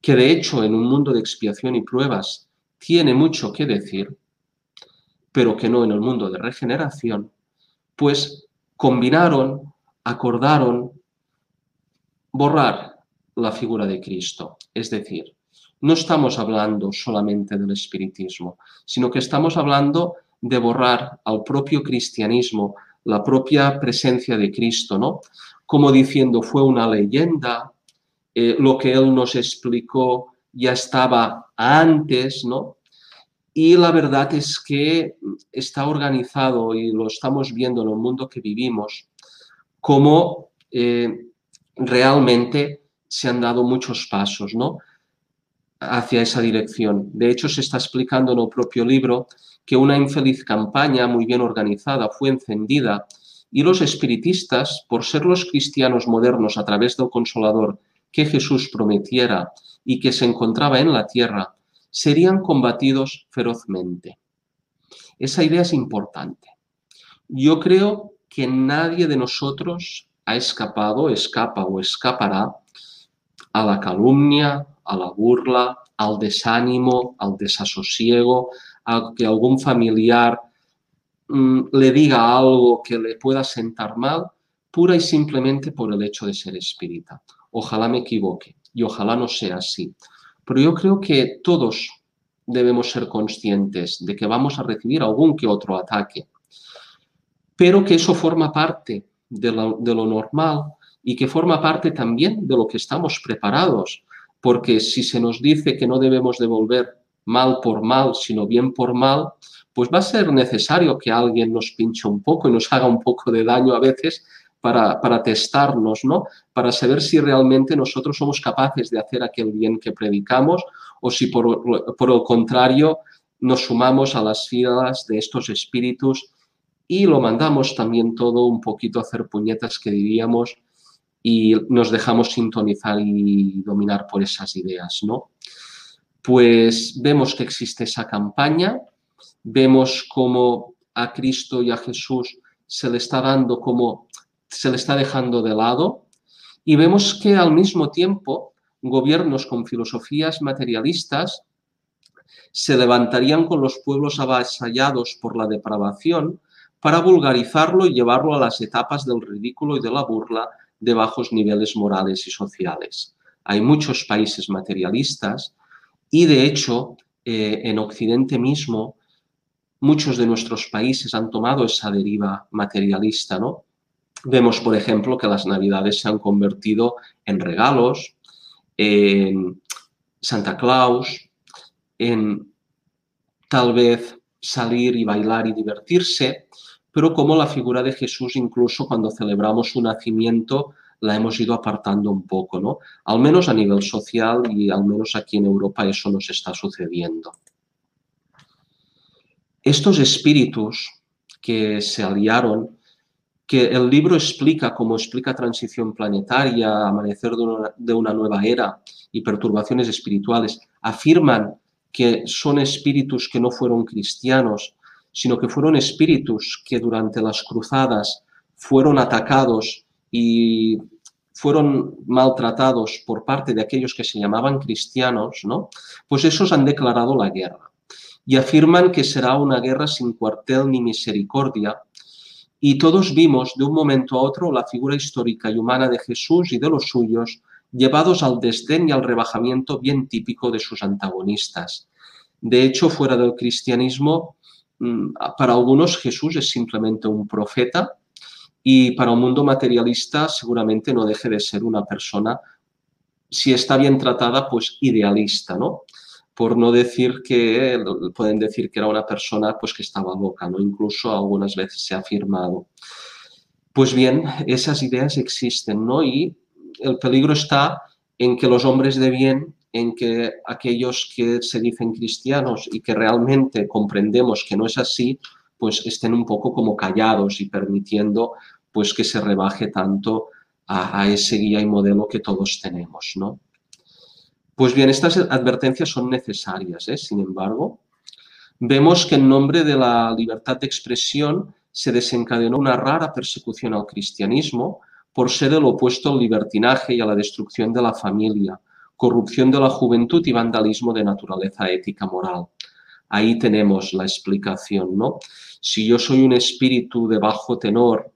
[SPEAKER 2] que de hecho en un mundo de expiación y pruebas tiene mucho que decir, pero que no en el mundo de regeneración, pues combinaron, acordaron borrar la figura de Cristo. Es decir, no estamos hablando solamente del espiritismo, sino que estamos hablando de borrar al propio cristianismo, la propia presencia de Cristo, ¿no? Como diciendo, fue una leyenda, eh, lo que él nos explicó ya estaba antes, ¿no? Y la verdad es que está organizado y lo estamos viendo en el mundo que vivimos, como eh, realmente se han dado muchos pasos, ¿no? hacia esa dirección. De hecho, se está explicando en el propio libro que una infeliz campaña muy bien organizada fue encendida y los espiritistas, por ser los cristianos modernos a través del consolador que Jesús prometiera y que se encontraba en la tierra, serían combatidos ferozmente. Esa idea es importante. Yo creo que nadie de nosotros ha escapado, escapa o escapará a la calumnia, a la burla, al desánimo, al desasosiego, a que algún familiar mm, le diga algo que le pueda sentar mal, pura y simplemente por el hecho de ser espírita. Ojalá me equivoque y ojalá no sea así. Pero yo creo que todos debemos ser conscientes de que vamos a recibir algún que otro ataque, pero que eso forma parte de lo normal y que forma parte también de lo que estamos preparados porque si se nos dice que no debemos devolver mal por mal, sino bien por mal, pues va a ser necesario que alguien nos pinche un poco y nos haga un poco de daño a veces para, para testarnos, ¿no? Para saber si realmente nosotros somos capaces de hacer aquel bien que predicamos o si por, por el contrario nos sumamos a las filas de estos espíritus y lo mandamos también todo un poquito a hacer puñetas que diríamos y nos dejamos sintonizar y dominar por esas ideas, ¿no? Pues vemos que existe esa campaña, vemos cómo a Cristo y a Jesús se le está dando como se le está dejando de lado y vemos que al mismo tiempo gobiernos con filosofías materialistas se levantarían con los pueblos avasallados por la depravación para vulgarizarlo y llevarlo a las etapas del ridículo y de la burla de bajos niveles morales y sociales. Hay muchos países materialistas y de hecho eh, en Occidente mismo muchos de nuestros países han tomado esa deriva materialista, ¿no? Vemos, por ejemplo, que las navidades se han convertido en regalos, en Santa Claus, en tal vez salir y bailar y divertirse, pero como la figura de Jesús, incluso cuando celebramos su nacimiento, la hemos ido apartando un poco, ¿no? Al menos a nivel social y al menos aquí en Europa eso nos está sucediendo. Estos espíritus que se aliaron, que el libro explica, como explica Transición Planetaria, Amanecer de una, de una nueva era y perturbaciones espirituales, afirman que son espíritus que no fueron cristianos, sino que fueron espíritus que durante las cruzadas fueron atacados y fueron maltratados por parte de aquellos que se llamaban cristianos, ¿no? Pues esos han declarado la guerra y afirman que será una guerra sin cuartel ni misericordia. Y todos vimos de un momento a otro la figura histórica y humana de Jesús y de los suyos llevados al desdén y al rebajamiento bien típico de sus antagonistas. De hecho, fuera del cristianismo, mm, para algunos Jesús es simplemente un profeta y para un mundo materialista seguramente no deje de ser una persona, si está bien tratada, pues idealista, ¿no? Por no decir que, pueden decir que era una persona pues que estaba loca, ¿no? Incluso algunas veces se ha afirmado. Pues bien, esas ideas existen, ¿no? Y el peligro está en que los hombres de bien, en que aquellos que se dicen cristianos y que realmente comprendemos que no es así, pues estén un poco como callados y permitiendo pues que se rebaje tanto a, ese guía y modelo que todos tenemos, ¿no? Pues bien, estas advertencias son necesarias, ¿eh? sin embargo. Vemos que en nombre de la libertad de expresión se desencadenó una rara persecución al cristianismo por ser el opuesto al libertinaje y a la destrucción de la familia, corrupción de la juventud y vandalismo de naturaleza ética moral. Ahí tenemos la explicación, ¿no? Si yo soy un espíritu de bajo tenor,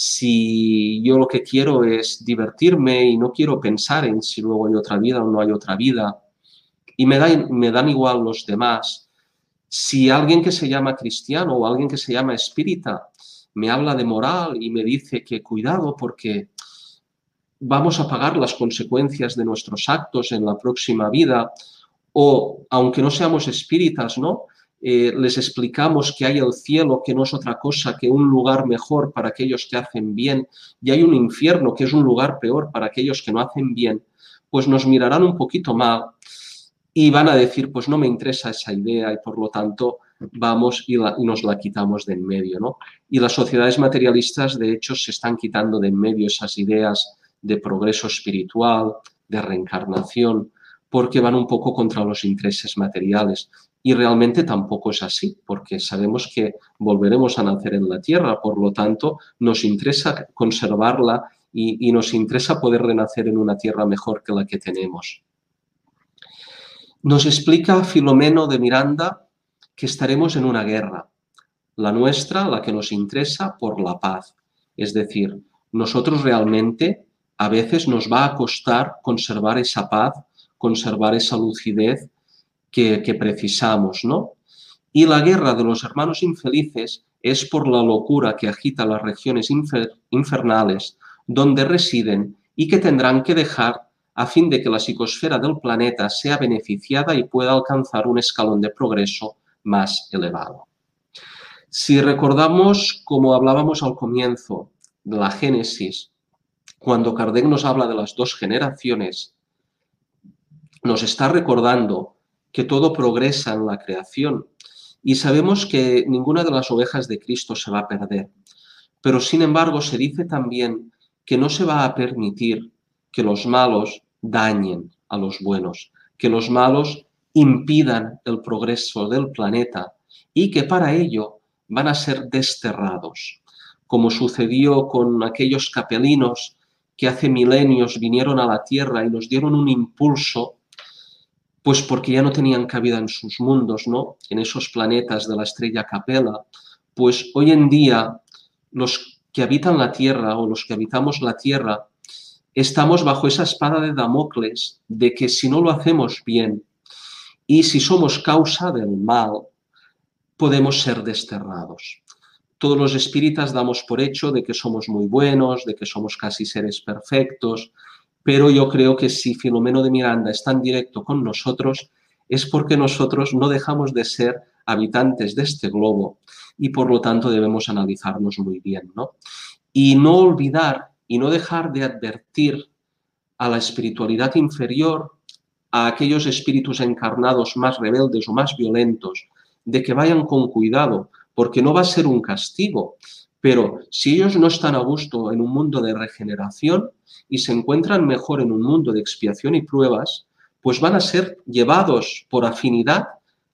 [SPEAKER 2] si yo lo que quiero es divertirme y no quiero pensar en si luego hay otra vida o no hay otra vida, y me, me dan igual los demás, si alguien que se llama cristiano o alguien que se llama espírita me habla de moral y me dice que cuidado porque vamos a pagar las consecuencias de nuestros actos en la próxima vida, o aunque no seamos espíritas, ¿no? Eh, les explicamos que hay el cielo, que no es otra cosa que un lugar mejor para aquellos que hacen bien, y hay un infierno, que es un lugar peor para aquellos que no hacen bien, pues nos mirarán un poquito mal y van a decir, pues no me interesa esa idea y por lo tanto vamos y, nos la quitamos de en medio. ¿no? Y las sociedades materialistas, de hecho, se están quitando de en medio esas ideas de progreso espiritual, de reencarnación, porque van un poco contra los intereses materiales. Y realmente tampoco es así, porque sabemos que volveremos a nacer en la tierra, por lo tanto nos interesa conservarla y, nos interesa poder renacer en una tierra mejor que la que tenemos. Nos explica Filomeno de Miranda que estaremos en una guerra, la nuestra, la que nos interesa, por la paz. Es decir, nosotros realmente a veces nos va a costar conservar esa paz, conservar esa lucidez que, precisamos, ¿no? Y la guerra de los hermanos infelices es por la locura que agita las regiones infernales donde residen y que tendrán que dejar a fin de que la psicosfera del planeta sea beneficiada y pueda alcanzar un escalón de progreso más elevado. Si recordamos, como hablábamos al comienzo de la Génesis, cuando Kardec nos habla de las dos generaciones, nos está recordando que todo progresa en la creación y sabemos que ninguna de las ovejas de Cristo se va a perder. Pero sin embargo se dice también que no se va a permitir que los malos dañen a los buenos, que los malos impidan el progreso del planeta y que para ello van a ser desterrados, como sucedió con aquellos capelinos que hace milenios vinieron a la Tierra y nos dieron un impulso pues porque ya no tenían cabida en sus mundos, ¿no? En esos planetas de la estrella Capella, pues hoy en día los que habitan la Tierra o los que habitamos la Tierra estamos bajo esa espada de Damocles de que si no lo hacemos bien y si somos causa del mal, podemos ser desterrados. Todos los espíritas damos por hecho de que somos muy buenos, de que somos casi seres perfectos, pero yo creo que si Filomeno de Miranda es tan directo con nosotros, es porque nosotros no dejamos de ser habitantes de este globo y por lo tanto debemos analizarnos muy bien, ¿no? Y no olvidar y no dejar de advertir a la espiritualidad inferior, a aquellos espíritus encarnados más rebeldes o más violentos, de que vayan con cuidado, porque no va a ser un castigo, pero si ellos no están a gusto en un mundo de regeneración y se encuentran mejor en un mundo de expiación y pruebas, pues van a ser llevados por afinidad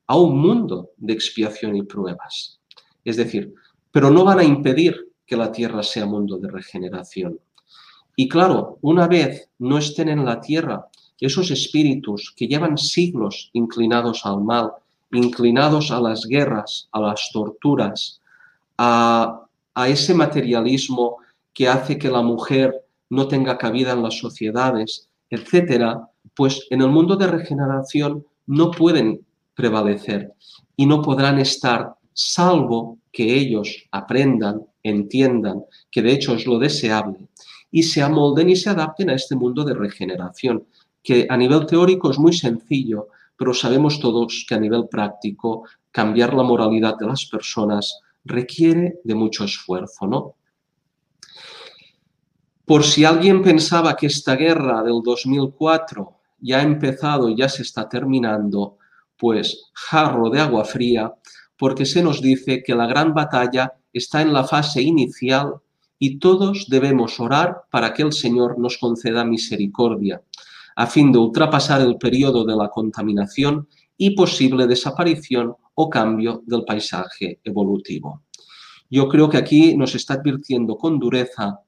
[SPEAKER 2] a un mundo de expiación y pruebas. Es decir, pero no van a impedir que la tierra sea mundo de regeneración. Y claro, una vez no estén en la tierra esos espíritus que llevan siglos inclinados al mal, inclinados a las guerras, a las torturas, a, a ese materialismo que hace que la mujer no tenga cabida en las sociedades, etcétera, pues en el mundo de regeneración no pueden prevalecer y no podrán estar salvo que ellos aprendan, entiendan, que de hecho es lo deseable, y se amolden y se adapten a este mundo de regeneración, que a nivel teórico es muy sencillo, pero sabemos todos que a nivel práctico cambiar la moralidad de las personas requiere de mucho esfuerzo, ¿no? Por si alguien pensaba que esta guerra del 2004 ya ha empezado y ya se está terminando, pues jarro de agua fría, porque se nos dice que la gran batalla está en la fase inicial y todos debemos orar para que el Señor nos conceda misericordia, a fin de ultrapasar el periodo de la contaminación y posible desaparición o cambio del paisaje evolutivo. Yo creo que aquí nos está advirtiendo con dureza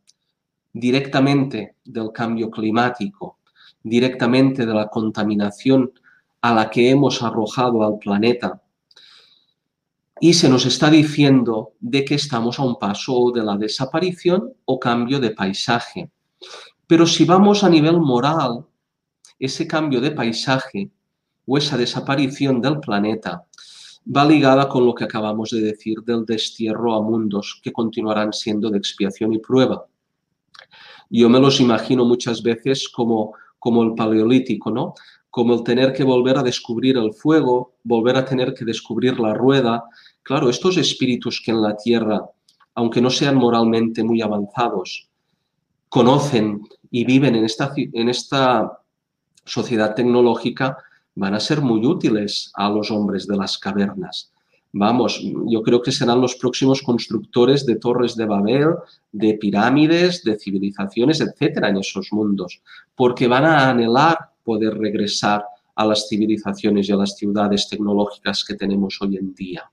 [SPEAKER 2] directamente del cambio climático, directamente de la contaminación a la que hemos arrojado al planeta. Y se nos está diciendo de que estamos a un paso de la desaparición o cambio de paisaje. Pero si vamos a nivel moral, ese cambio de paisaje o esa desaparición del planeta va ligada con lo que acabamos de decir del destierro a mundos que continuarán siendo de expiación y prueba. Yo me los imagino muchas veces como, como el paleolítico, ¿no? Como el tener que volver a descubrir el fuego, volver a tener que descubrir la rueda. Claro, estos espíritus que en la Tierra, aunque no sean moralmente muy avanzados, conocen y viven en esta, en esta sociedad tecnológica, van a ser muy útiles a los hombres de las cavernas. Vamos, yo creo que serán los próximos constructores de torres de Babel, de pirámides, de civilizaciones, etcétera, en esos mundos, porque van a anhelar poder regresar a las civilizaciones y a las ciudades tecnológicas que tenemos hoy en día.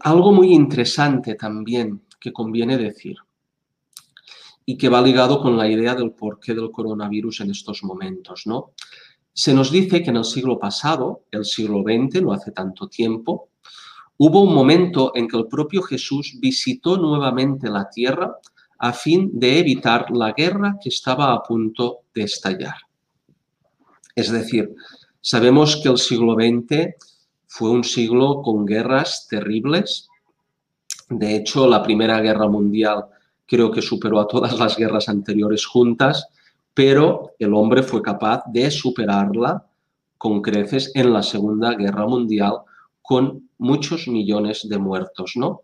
[SPEAKER 2] Algo muy interesante también que conviene decir y que va ligado con la idea del porqué del coronavirus en estos momentos, ¿no? Se nos dice que en el siglo pasado, el siglo XX, no hace tanto tiempo, hubo un momento en que el propio Jesús visitó nuevamente la tierra a fin de evitar la guerra que estaba a punto de estallar. Es decir, sabemos que el siglo XX fue un siglo con guerras terribles. De hecho, la Primera Guerra Mundial creo que superó a todas las guerras anteriores juntas, pero el hombre fue capaz de superarla con creces en la Segunda Guerra Mundial con muchos millones de muertos, ¿no?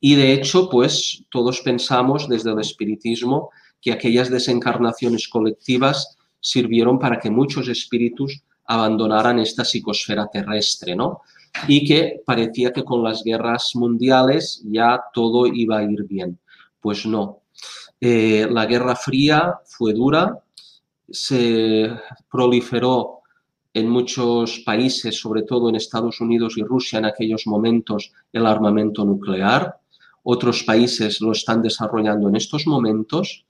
[SPEAKER 2] Y de hecho, pues todos pensamos desde el espiritismo que aquellas desencarnaciones colectivas sirvieron para que muchos espíritus abandonaran esta psicosfera terrestre, ¿no? Y que parecía que con las guerras mundiales ya todo iba a ir bien. Pues no. Eh, la Guerra Fría fue dura, se proliferó en muchos países, sobre todo en Estados Unidos y Rusia en aquellos momentos, el armamento nuclear. Otros países lo están desarrollando en estos momentos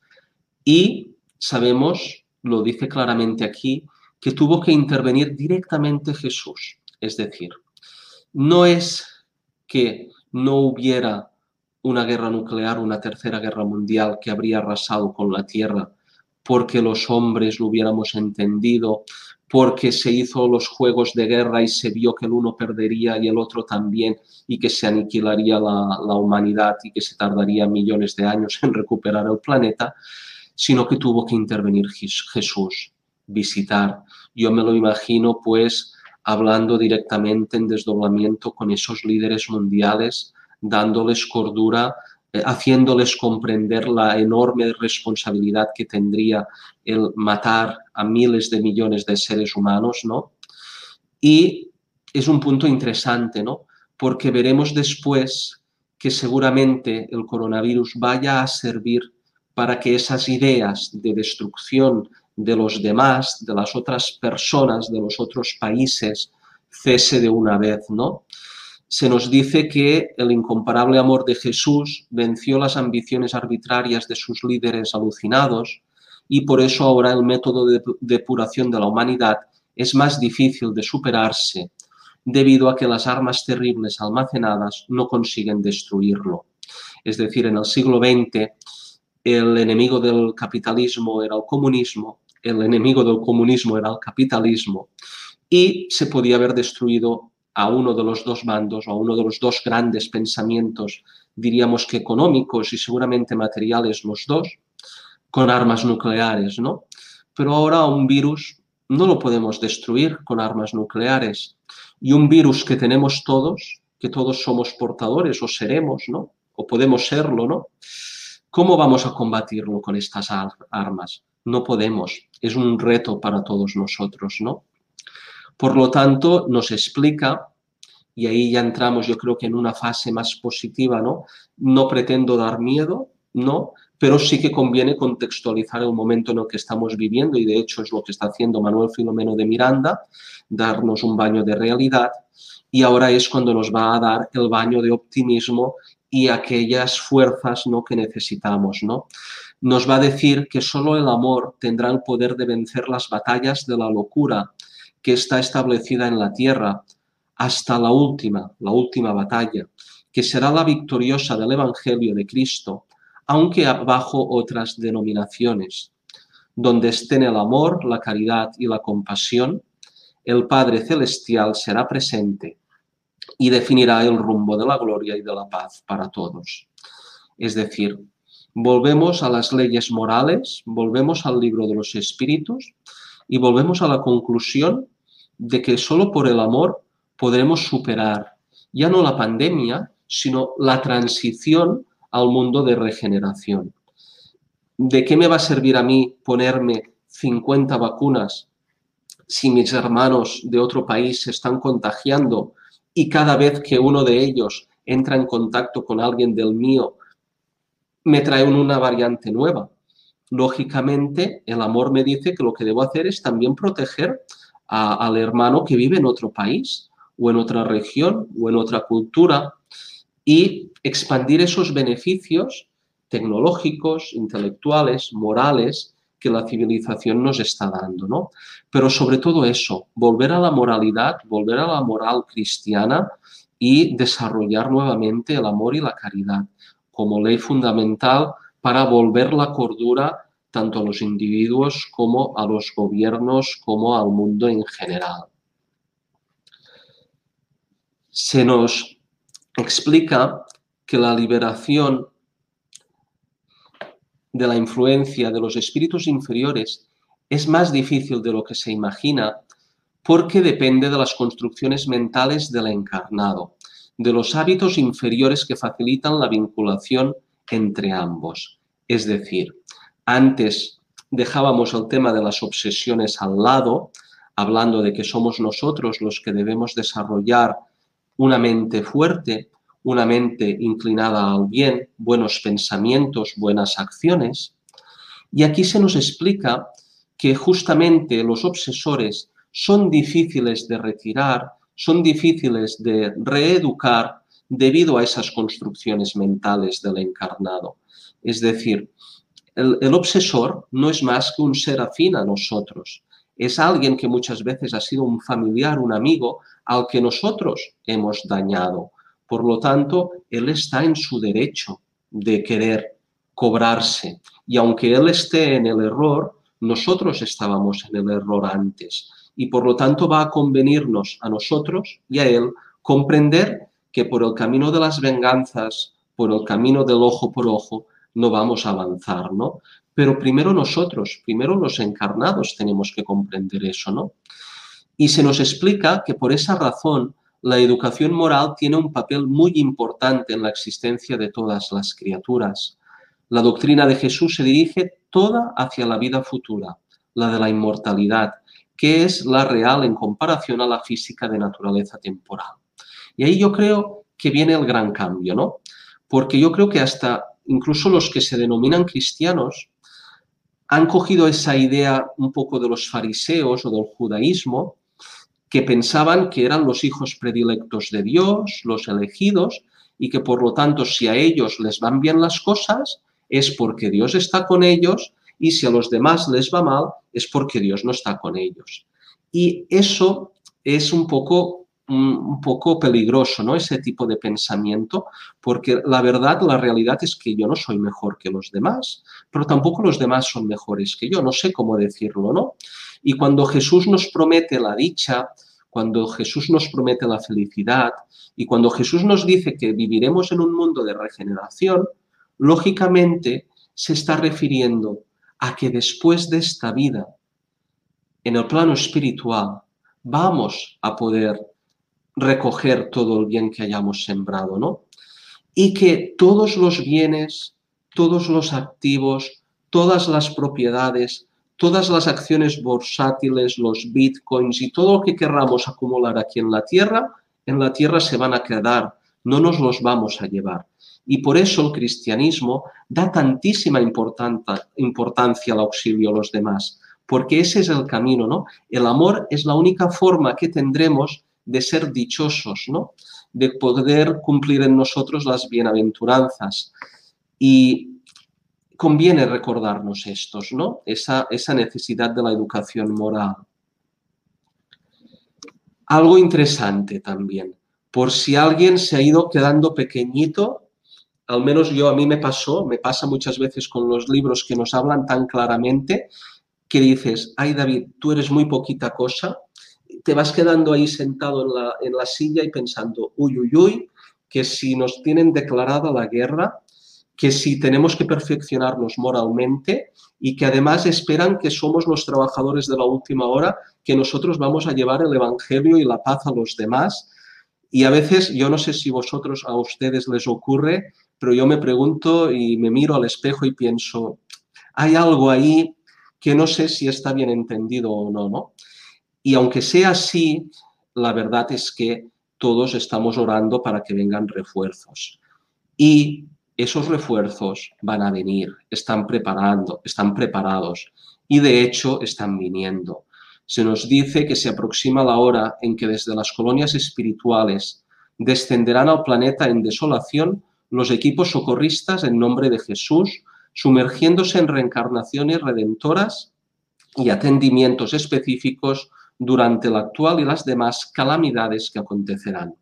[SPEAKER 2] y sabemos, lo dice claramente aquí, que tuvo que intervenir directamente Jesús. Es decir, no es que no hubiera una guerra nuclear, una tercera guerra mundial que habría arrasado con la Tierra porque los hombres lo hubiéramos entendido, porque se hizo los juegos de guerra y se vio que el uno perdería y el otro también y que se aniquilaría la, la humanidad y que se tardaría millones de años en recuperar el planeta, sino que tuvo que intervenir Jesús. visitar. Yo me lo imagino pues hablando directamente en desdoblamiento con esos líderes mundiales, dándoles cordura, eh, haciéndoles comprender la enorme responsabilidad que tendría el matar a miles de millones de seres humanos, ¿no? Y es un punto interesante, ¿no? Porque veremos después que seguramente el coronavirus vaya a servir para que esas ideas de destrucción de los demás, de las otras personas, de los otros países, cese de una vez, ¿no? Se nos dice que el incomparable amor de Jesús venció las ambiciones arbitrarias de sus líderes alucinados y por eso ahora el método de depuración de la humanidad es más difícil de superarse debido a que las armas terribles almacenadas no consiguen destruirlo. Es decir, en el siglo XX el enemigo del capitalismo era el comunismo, el enemigo del comunismo era el capitalismo y se podía haber destruido a uno de los dos bandos o a uno de los dos grandes pensamientos, diríamos que económicos y seguramente materiales los dos, con armas nucleares, ¿no? Pero ahora un virus no lo podemos destruir con armas nucleares. Y un virus que tenemos todos, que todos somos portadores o seremos, ¿no? O podemos serlo, ¿no? ¿Cómo vamos a combatirlo con estas armas? No podemos. Es un reto para todos nosotros, ¿no? Por lo tanto, nos explica, y ahí ya entramos yo creo que en una fase más positiva, ¿no? No pretendo dar miedo, no, pero sí que conviene contextualizar el momento en el que estamos viviendo y de hecho es lo que está haciendo Manuel Filomeno de Miranda, darnos un baño de realidad y ahora es cuando nos va a dar el baño de optimismo y aquellas fuerzas ¿no? que necesitamos. ¿no? Nos va a decir que solo el amor tendrá el poder de vencer las batallas de la locura que está establecida en la tierra hasta la última, la última batalla, que será la victoriosa del Evangelio de Cristo, aunque bajo otras denominaciones. Donde estén el amor, la caridad y la compasión, el Padre Celestial será presente y definirá el rumbo de la gloria y de la paz para todos. Es decir, volvemos a las leyes morales, volvemos al libro de los espíritus y volvemos a la conclusión de que solo por el amor podremos superar ya no la pandemia, sino la transición al mundo de regeneración. ¿De qué me va a servir a mí ponerme 50 vacunas si mis hermanos de otro país se están contagiando y cada vez que uno de ellos entra en contacto con alguien del mío, me trae una variante nueva. Lógicamente, el amor me dice que lo que debo hacer es también proteger al hermano que vive en otro país o en otra región o en otra cultura y expandir esos beneficios tecnológicos, intelectuales, morales que la civilización nos está dando, ¿no? Pero sobre todo eso, volver a la moralidad, volver a la moral cristiana y desarrollar nuevamente el amor y la caridad como ley fundamental para volver la cordura tanto a los individuos como a los gobiernos, como al mundo en general. Se nos explica que la liberación de la influencia de los espíritus inferiores es más difícil de lo que se imagina porque depende de las construcciones mentales del encarnado, de los hábitos inferiores que facilitan la vinculación entre ambos. Es decir, antes dejábamos el tema de las obsesiones al lado, hablando de que somos nosotros los que debemos desarrollar una mente fuerte, una mente inclinada al bien, buenos pensamientos, buenas acciones. Y aquí se nos explica que justamente los obsesores son difíciles de retirar, son difíciles de reeducar debido a esas construcciones mentales del encarnado. Es decir, el, obsesor no es más que un ser afín a nosotros. Es alguien que muchas veces ha sido un familiar, un amigo, al que nosotros hemos dañado. Por lo tanto, él está en su derecho de querer cobrarse. Y aunque él esté en el error, nosotros estábamos en el error antes. Y por lo tanto va a convenirnos a nosotros y a él comprender que por el camino de las venganzas, por el camino del ojo por ojo, no vamos a avanzar, ¿no? pero primero nosotros, primero los encarnados tenemos que comprender eso, ¿no? Y se nos explica que por esa razón la educación moral tiene un papel muy importante en la existencia de todas las criaturas. La doctrina de Jesús se dirige toda hacia la vida futura, la de la inmortalidad, que es la real en comparación a la física de naturaleza temporal. Y ahí yo creo que viene el gran cambio, ¿no? Porque yo creo que hasta incluso los que se denominan cristianos han cogido esa idea un poco de los fariseos o del judaísmo, que pensaban que eran los hijos predilectos de Dios, los elegidos, y que por lo tanto si a ellos les van bien las cosas, es porque Dios está con ellos, y si a los demás les va mal, es porque Dios no está con ellos. Y eso es un poco un poco peligroso, ¿no? Ese tipo de pensamiento, porque la verdad, la realidad es que yo no soy mejor que los demás, pero tampoco los demás son mejores que yo, no sé cómo decirlo, ¿no? Y cuando Jesús nos promete la dicha, cuando Jesús nos promete la felicidad y cuando Jesús nos dice que viviremos en un mundo de regeneración, lógicamente se está refiriendo a que después de esta vida, en el plano espiritual, vamos a poder recoger todo el bien que hayamos sembrado, ¿no? Y que todos los bienes, todos los activos, todas las propiedades, todas las acciones bursátiles, los bitcoins y todo lo que querramos acumular aquí en la tierra, en la tierra se van a quedar, no nos los vamos a llevar. Y por eso el cristianismo da tantísima importancia al auxilio a los demás, porque ese es el camino, ¿no? El amor es la única forma que tendremos de ser dichosos, ¿no? de poder cumplir en nosotros las bienaventuranzas. Y conviene recordarnos estos, ¿no? esa, esa necesidad de la educación moral. Algo interesante también, por si alguien se ha ido quedando pequeñito, al menos yo a mí me pasó, me pasa muchas veces con los libros que nos hablan tan claramente, que dices, ay David, tú eres muy poquita cosa, te vas quedando ahí sentado en la, en la silla y pensando, uy, uy, uy, que si nos tienen declarada la guerra, que si tenemos que perfeccionarnos moralmente y que además esperan que somos los trabajadores de la última hora, que nosotros vamos a llevar el Evangelio y la paz a los demás. Y a veces, yo no sé si vosotros, a ustedes les ocurre, pero yo me pregunto y me miro al espejo y pienso, hay algo ahí que no sé si está bien entendido o no, ¿no? Y aunque sea así, la verdad es que todos estamos orando para que vengan refuerzos. Y esos refuerzos van a venir, están preparando, están preparados y de hecho están viniendo. Se nos dice que se aproxima la hora en que desde las colonias espirituales descenderán al planeta en desolación los equipos socorristas en nombre de Jesús, sumergiéndose en reencarnaciones redentoras y atendimientos específicos durante la actual y las demás calamidades que acontecerán.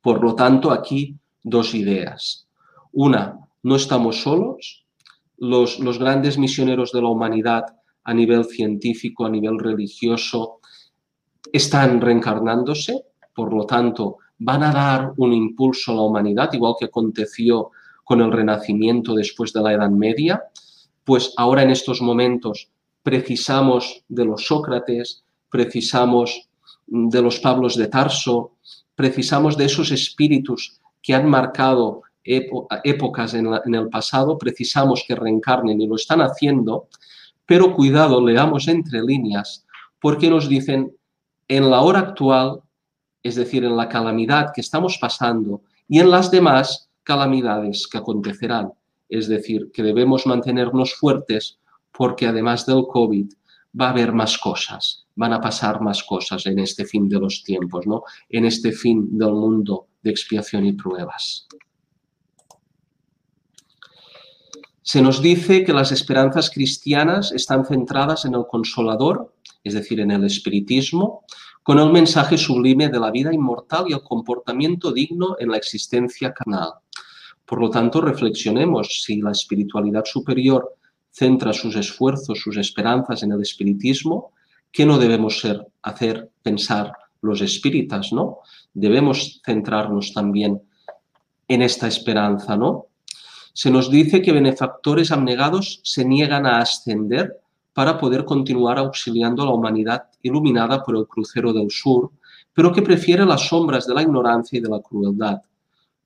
[SPEAKER 2] Por lo tanto, aquí dos ideas. Una, no estamos solos. Los, los grandes misioneros de la humanidad a nivel científico, a nivel religioso, están reencarnándose, por lo tanto, van a dar un impulso a la humanidad, igual que aconteció con el Renacimiento después de la Edad Media, pues ahora en estos momentos precisamos de los Sócrates, precisamos de los Pablos de Tarso, precisamos de esos espíritus que han marcado épocas en, el pasado, precisamos que reencarnen y lo están haciendo, pero cuidado, leamos entre líneas, porque nos dicen, en la hora actual, es decir, en la calamidad que estamos pasando y en las demás calamidades que acontecerán, es decir, que debemos mantenernos fuertes porque además del COVID va a haber más cosas, van a pasar más cosas en este fin de los tiempos, ¿no? en este fin del mundo de expiación y pruebas. Se nos dice que las esperanzas cristianas están centradas en el consolador, es decir, en el espiritismo, con el mensaje sublime de la vida inmortal y el comportamiento digno en la existencia carnal. Por lo tanto, reflexionemos si la espiritualidad superior centra sus esfuerzos, sus esperanzas en el espiritismo, ¿qué no debemos ser, hacer pensar los espíritas, no? Debemos centrarnos también en esta esperanza, ¿no? Se nos dice que benefactores abnegados se niegan a ascender para poder continuar auxiliando a la humanidad iluminada por el crucero del sur, pero que prefiere las sombras de la ignorancia y de la crueldad,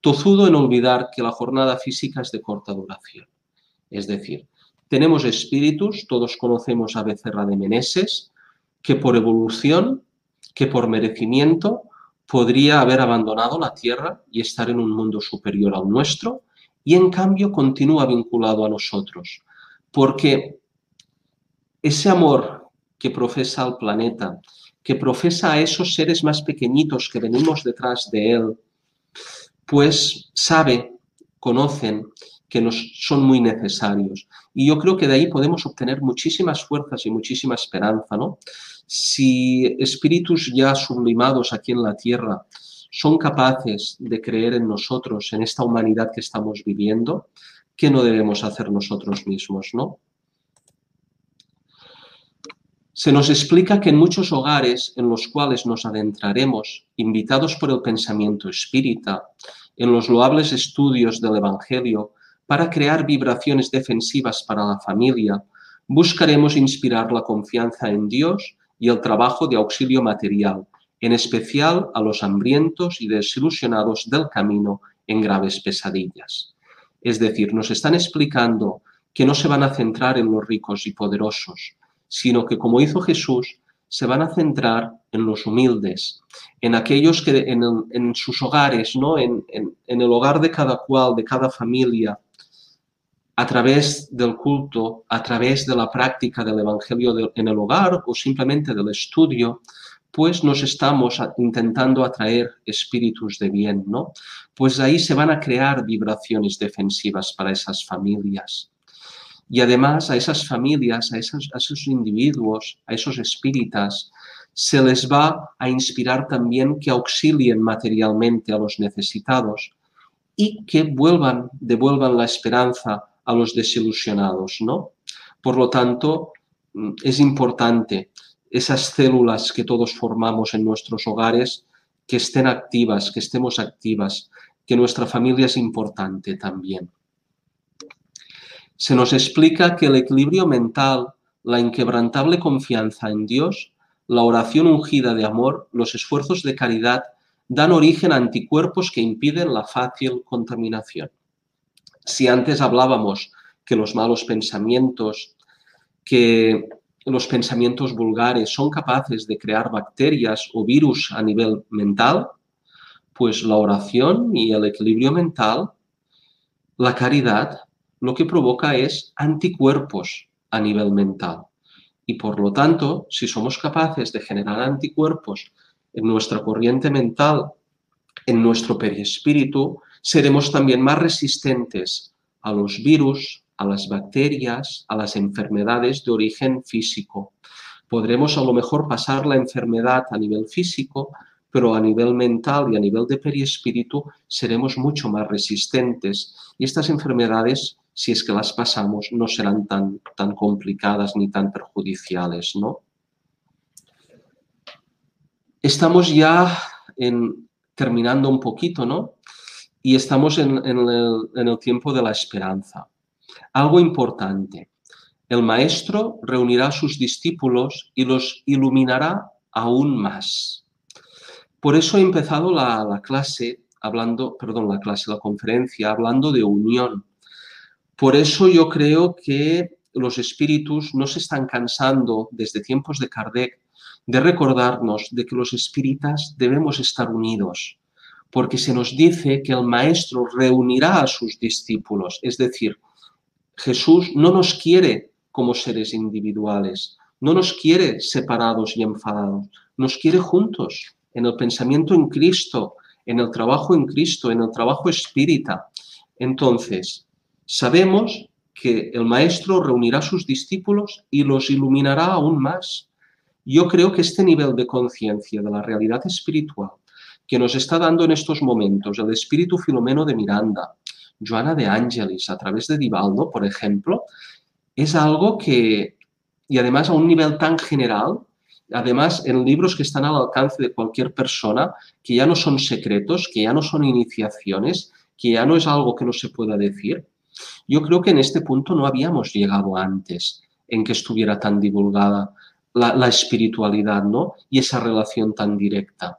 [SPEAKER 2] tozudo en olvidar que la jornada física es de corta duración. Es decir, tenemos espíritus, todos conocemos a Becerra de Meneses, que por evolución, que por merecimiento, podría haber abandonado la Tierra y estar en un mundo superior al nuestro, y en cambio continúa vinculado a nosotros, porque ese amor que profesa al planeta, que profesa a esos seres más pequeñitos que venimos detrás de él, pues sabe, conocen que nos son muy necesarios. Y yo creo que de ahí podemos obtener muchísimas fuerzas y muchísima esperanza, ¿no? Si espíritus ya sublimados aquí en la tierra son capaces de creer en nosotros, en esta humanidad que estamos viviendo, ¿qué no debemos hacer nosotros mismos, no? Se nos explica que en muchos hogares en los cuales nos adentraremos, invitados por el pensamiento espírita, en los loables estudios del Evangelio, para crear vibraciones defensivas para la familia, buscaremos inspirar la confianza en Dios y el trabajo de auxilio material, en especial a los hambrientos y desilusionados del camino en graves pesadillas. Es decir, nos están explicando que no se van a centrar en los ricos y poderosos, sino que como hizo Jesús, se van a centrar en los humildes, en aquellos que en, sus hogares, ¿no? En, el hogar de cada cual, de cada familia, a través del culto, a través de la práctica del Evangelio en el hogar o simplemente del estudio, pues nos estamos intentando atraer espíritus de bien, ¿no? Pues ahí se van a crear vibraciones defensivas para esas familias. Y además a esas familias, a esos, a esos individuos, a esos espíritas, se les va a inspirar también que auxilien materialmente a los necesitados y que vuelvan, devuelvan la esperanza a los desilusionados, ¿no? Por lo tanto, mm, es importante esas células que todos formamos en nuestros hogares, que estén activas, que estemos activas, que nuestra familia es importante también. Se nos explica que el equilibrio mental, la inquebrantable confianza en Dios, la oración ungida de amor, los esfuerzos de caridad dan origen a anticuerpos que impiden la fácil contaminación. Si antes hablábamos que los malos pensamientos, que los pensamientos vulgares son capaces de crear bacterias o virus a nivel mental, pues la oración y el equilibrio mental, la caridad, lo que provoca es anticuerpos a nivel mental. Y por lo tanto, si somos capaces de generar anticuerpos en nuestra corriente mental, en nuestro perispíritu, seremos también más resistentes a los virus, a las bacterias, a las enfermedades de origen físico. Podremos a lo mejor pasar la enfermedad a nivel físico, pero a nivel mental y a nivel de perispíritu seremos mucho más resistentes. Y estas enfermedades, si es que las pasamos, no serán tan, tan complicadas ni tan perjudiciales, ¿no? Estamos ya en, terminando un poquito, ¿no? Y estamos en el tiempo de la esperanza. Algo importante. El maestro reunirá a sus discípulos y los iluminará aún más. Por eso he empezado la, clase hablando, perdón, la clase, la conferencia, hablando de unión. Por eso yo creo que los espíritus no se están cansando desde tiempos de Kardec de recordarnos de que los espíritas debemos estar unidos, porque se nos dice que el maestro reunirá a sus discípulos, es decir, Jesús no nos quiere como seres individuales, no nos quiere separados y enfadados, nos quiere juntos, en el pensamiento en Cristo, en el trabajo en Cristo, en el trabajo espírita. Entonces, sabemos que el Maestro reunirá a sus discípulos y los iluminará aún más. Yo creo que este nivel de conciencia de la realidad espiritual que nos está dando en estos momentos el espíritu filomeno de Miranda, Joana de Ángeles a través de Divaldo, por ejemplo, es algo que, y además a un nivel tan general, además en libros que están al alcance de cualquier persona, que ya no son secretos, que ya no son iniciaciones, que ya no es algo que no se pueda decir, Yo creo que en este punto no habíamos llegado antes en que estuviera tan divulgada la, la espiritualidad, ¿no? Y esa relación tan directa.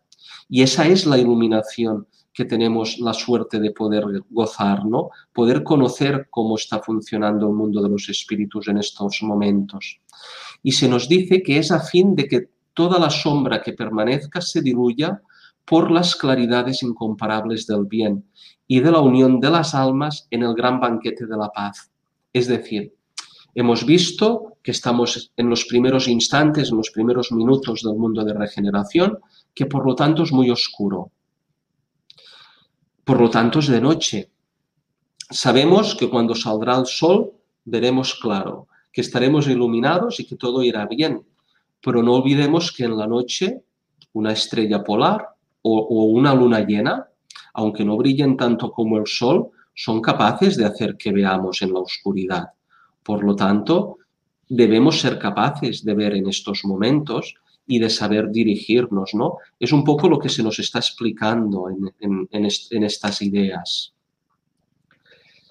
[SPEAKER 2] Y esa es la iluminación que tenemos la suerte de poder gozar, ¿no? Poder conocer cómo está funcionando el mundo de los espíritus en estos momentos. Y se nos dice que es a fin de que toda la sombra que permanezca se diluya por las claridades incomparables del bien y de la unión de las almas en el gran banquete de la paz. Es decir, hemos visto que estamos en los primeros instantes, en los primeros minutos del mundo de regeneración, que por lo tanto es muy oscuro, por lo tanto, es de noche. Sabemos que cuando saldrá el sol, veremos claro, que estaremos iluminados y que todo irá bien. Pero no olvidemos que en la noche una estrella polar o, una luna llena, aunque no brillen tanto como el sol, son capaces de hacer que veamos en la oscuridad. Por lo tanto, debemos ser capaces de ver en estos momentos y de saber dirigirnos, ¿no? Es un poco lo que se nos está explicando en, estas ideas.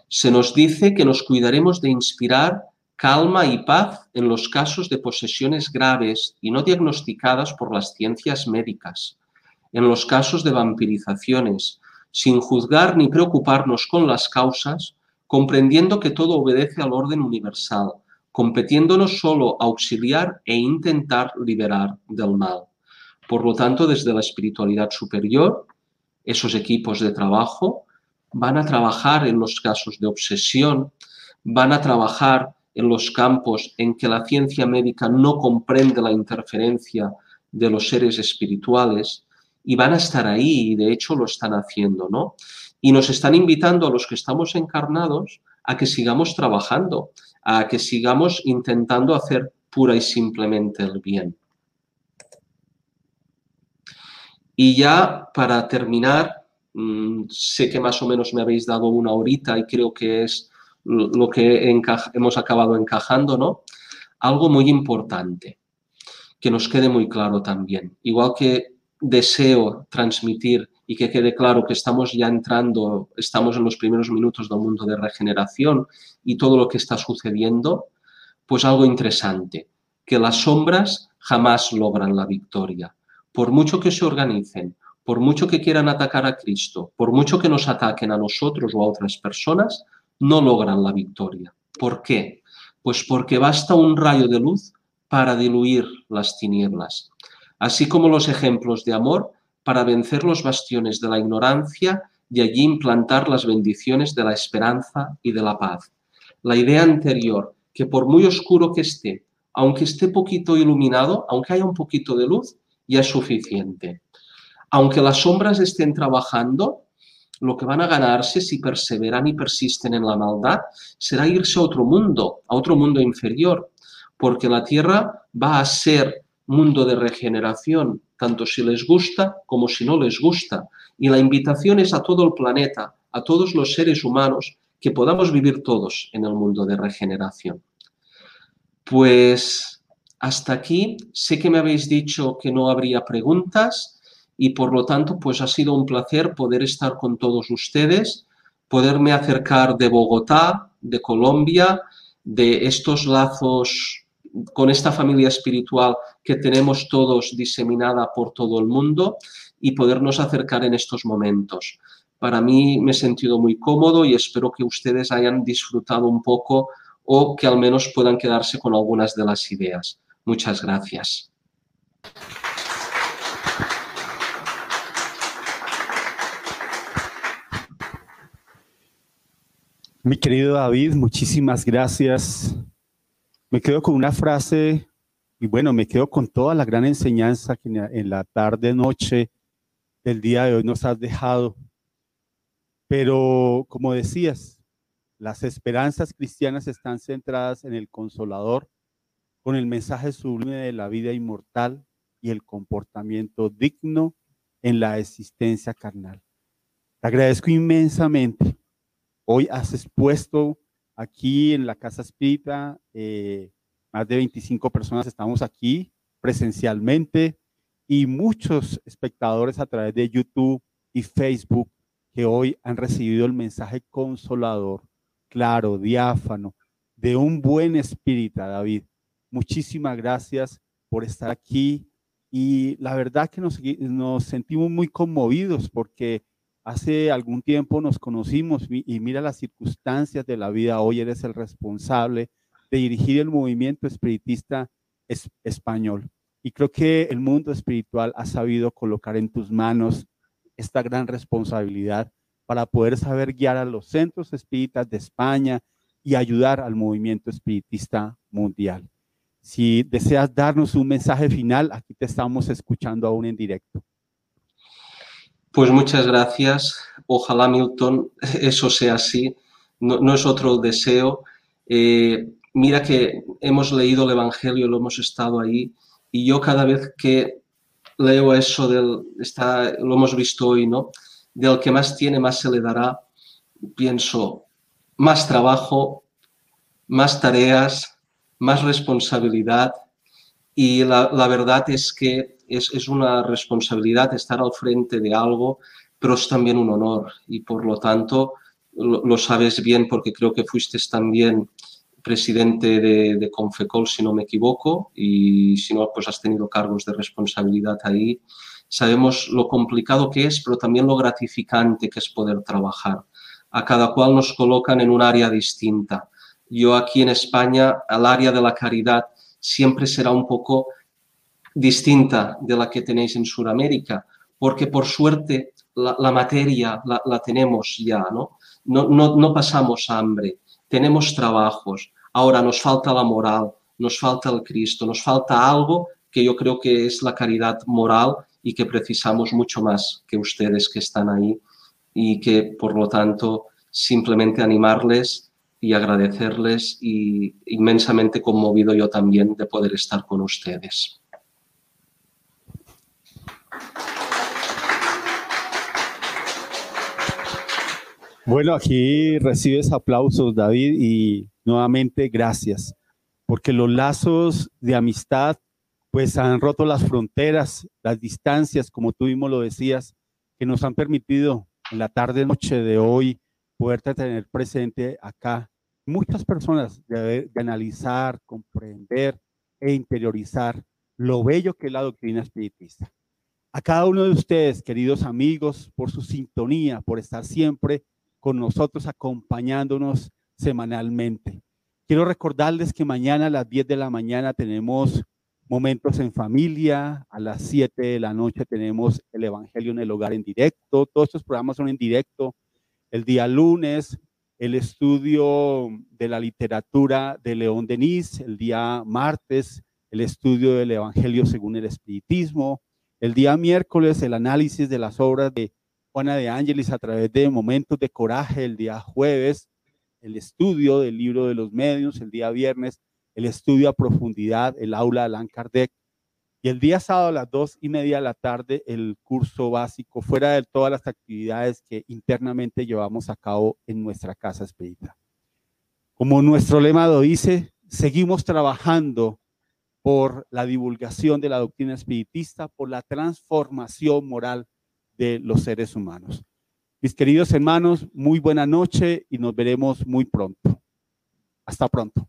[SPEAKER 2] Se nos dice que nos cuidaremos de inspirar calma y paz en los casos de posesiones graves y no diagnosticadas por las ciencias médicas, en los casos de vampirizaciones, sin juzgar ni preocuparnos con las causas, comprendiendo que todo obedece al orden universal, competiéndonos solo auxiliar e intentar liberar del mal. Por lo tanto, desde la espiritualidad superior, esos equipos de trabajo van a trabajar en los casos de obsesión, van a trabajar en los campos en que la ciencia médica no comprende la interferencia de los seres espirituales y van a estar ahí y de hecho lo están haciendo, ¿no? Y nos están invitando a los que estamos encarnados a que sigamos trabajando, a que sigamos intentando hacer pura y simplemente el bien. Y ya para terminar, mm, sé que más o menos me habéis dado una horita y creo que es lo que hemos acabado encajando, ¿no? Algo muy importante, que nos quede muy claro también. Igual que deseo transmitir y que quede claro que estamos ya entrando, estamos en los primeros minutos del mundo de regeneración y todo lo que está sucediendo, pues algo interesante, que las sombras jamás logran la victoria. Por mucho que se organicen, por mucho que quieran atacar a Cristo, por mucho que nos ataquen a nosotros o a otras personas, no logran la victoria. ¿Por qué? Pues porque basta un rayo de luz para diluir las tinieblas. Así como los ejemplos de amor para vencer los bastiones de la ignorancia y allí implantar las bendiciones de la esperanza y de la paz. La idea anterior, que por muy oscuro que esté, aunque esté poquito iluminado, aunque haya un poquito de luz, ya es suficiente. Aunque las sombras estén trabajando, lo que van a ganarse si perseveran y persisten en la maldad será irse a otro mundo, a otro mundo inferior, porque la tierra va a ser mundo de regeneración, tanto si les gusta como si no les gusta. Y la invitación es a todo el planeta, a todos los seres humanos, que podamos vivir todos en el mundo de regeneración. Pues hasta aquí, sé que me habéis dicho que no habría preguntas y por lo tanto, pues ha sido un placer poder estar con todos ustedes, poderme acercar de Bogotá, de Colombia, de estos lazos con esta familia espiritual que tenemos todos diseminada por todo el mundo y podernos acercar en estos momentos. Para mí me he sentido muy cómodo y espero que ustedes hayan disfrutado un poco o que al menos puedan quedarse con algunas de las ideas. Muchas gracias.
[SPEAKER 1] Mi querido David, muchísimas gracias me quedo con una frase, y bueno, me quedo con toda la gran enseñanza que en la tarde, noche del día de hoy nos has dejado. Pero como decías, las esperanzas cristianas están centradas en el consolador, con el mensaje sublime de la vida inmortal y el comportamiento digno en la existencia carnal. Te agradezco inmensamente. Hoy has expuesto Aquí en la Casa Espírita, eh, más de 25 personas estamos aquí presencialmente y muchos espectadores a través de YouTube y Facebook que hoy han recibido el mensaje consolador claro, diáfano, de un buen espíritu, David. Muchísimas gracias por estar aquí y la verdad que nos sentimos muy conmovidos porque hace algún tiempo nos conocimos y mira las circunstancias de la vida. Hoy eres el responsable de dirigir el movimiento espiritista español. Y creo que el mundo espiritual ha sabido colocar en tus manos esta gran responsabilidad para poder saber guiar a los centros espíritas de España y ayudar al movimiento espiritista mundial. Si deseas darnos un mensaje final, aquí te estamos escuchando aún en directo.
[SPEAKER 2] Pues muchas gracias. Ojalá, Milton, eso sea así. No, es otro deseo. Eh, mira que hemos leído el Evangelio, lo hemos estado ahí, y yo cada vez que leo eso del, está, lo hemos visto hoy, ¿no? Del que más tiene, más se le dará, pienso, más trabajo, más tareas, más responsabilidad, y la, verdad es que es, una responsabilidad estar al frente de algo, pero es también un honor, y por lo tanto, lo, sabes bien porque creo que fuiste también presidente de, Confecol, si no me equivoco, y si no, pues has tenido cargos de responsabilidad ahí. Sabemos lo complicado que es, pero también lo gratificante que es poder trabajar. A cada cual nos colocan en un área distinta. Yo aquí en España, al área de la caridad siempre será un poco distinta de la que tenéis en Sudamérica, porque por suerte la, materia la, tenemos ya, ¿no? No, ¿no? no pasamos hambre, tenemos trabajos, ahora nos falta la moral, nos falta el Cristo, nos falta algo que yo creo que es la caridad moral y que precisamos mucho más que ustedes que están ahí y que por lo tanto simplemente animarles y agradecerles y inmensamente conmovido yo también de poder estar con ustedes.
[SPEAKER 1] Bueno, aquí recibes aplausos, David, y nuevamente gracias, porque los lazos de amistad pues han roto las fronteras, las distancias, como tú mismo lo decías, que nos han permitido en la tarde noche de hoy poderte tener presente acá. Muchas personas de, de analizar, comprender e interiorizar lo bello que es la doctrina espiritista. A cada uno de ustedes, queridos amigos, por su sintonía, por estar siempre con nosotros acompañándonos semanalmente. Quiero recordarles que mañana a las 10 de la mañana tenemos momentos en familia, a las 7 de la noche tenemos el Evangelio en el hogar en directo, todos estos programas son en directo. El día lunes, el estudio de la literatura de León Denis, el día martes, el estudio del Evangelio según el Espiritismo, el día miércoles, el análisis de las obras de Juana de Ángeles a través de momentos de coraje el día jueves, el estudio del libro de los medios el día viernes, el estudio a profundidad, el aula de Allan Kardec, y el día sábado a las dos y media de la tarde el curso básico, fuera de todas las actividades que internamente llevamos a cabo en nuestra casa espírita. Como nuestro lema lo dice, seguimos trabajando por la divulgación de la doctrina espiritista, por la transformación moral de los seres humanos. Mis queridos hermanos, muy buena noche y nos veremos muy pronto. Hasta pronto.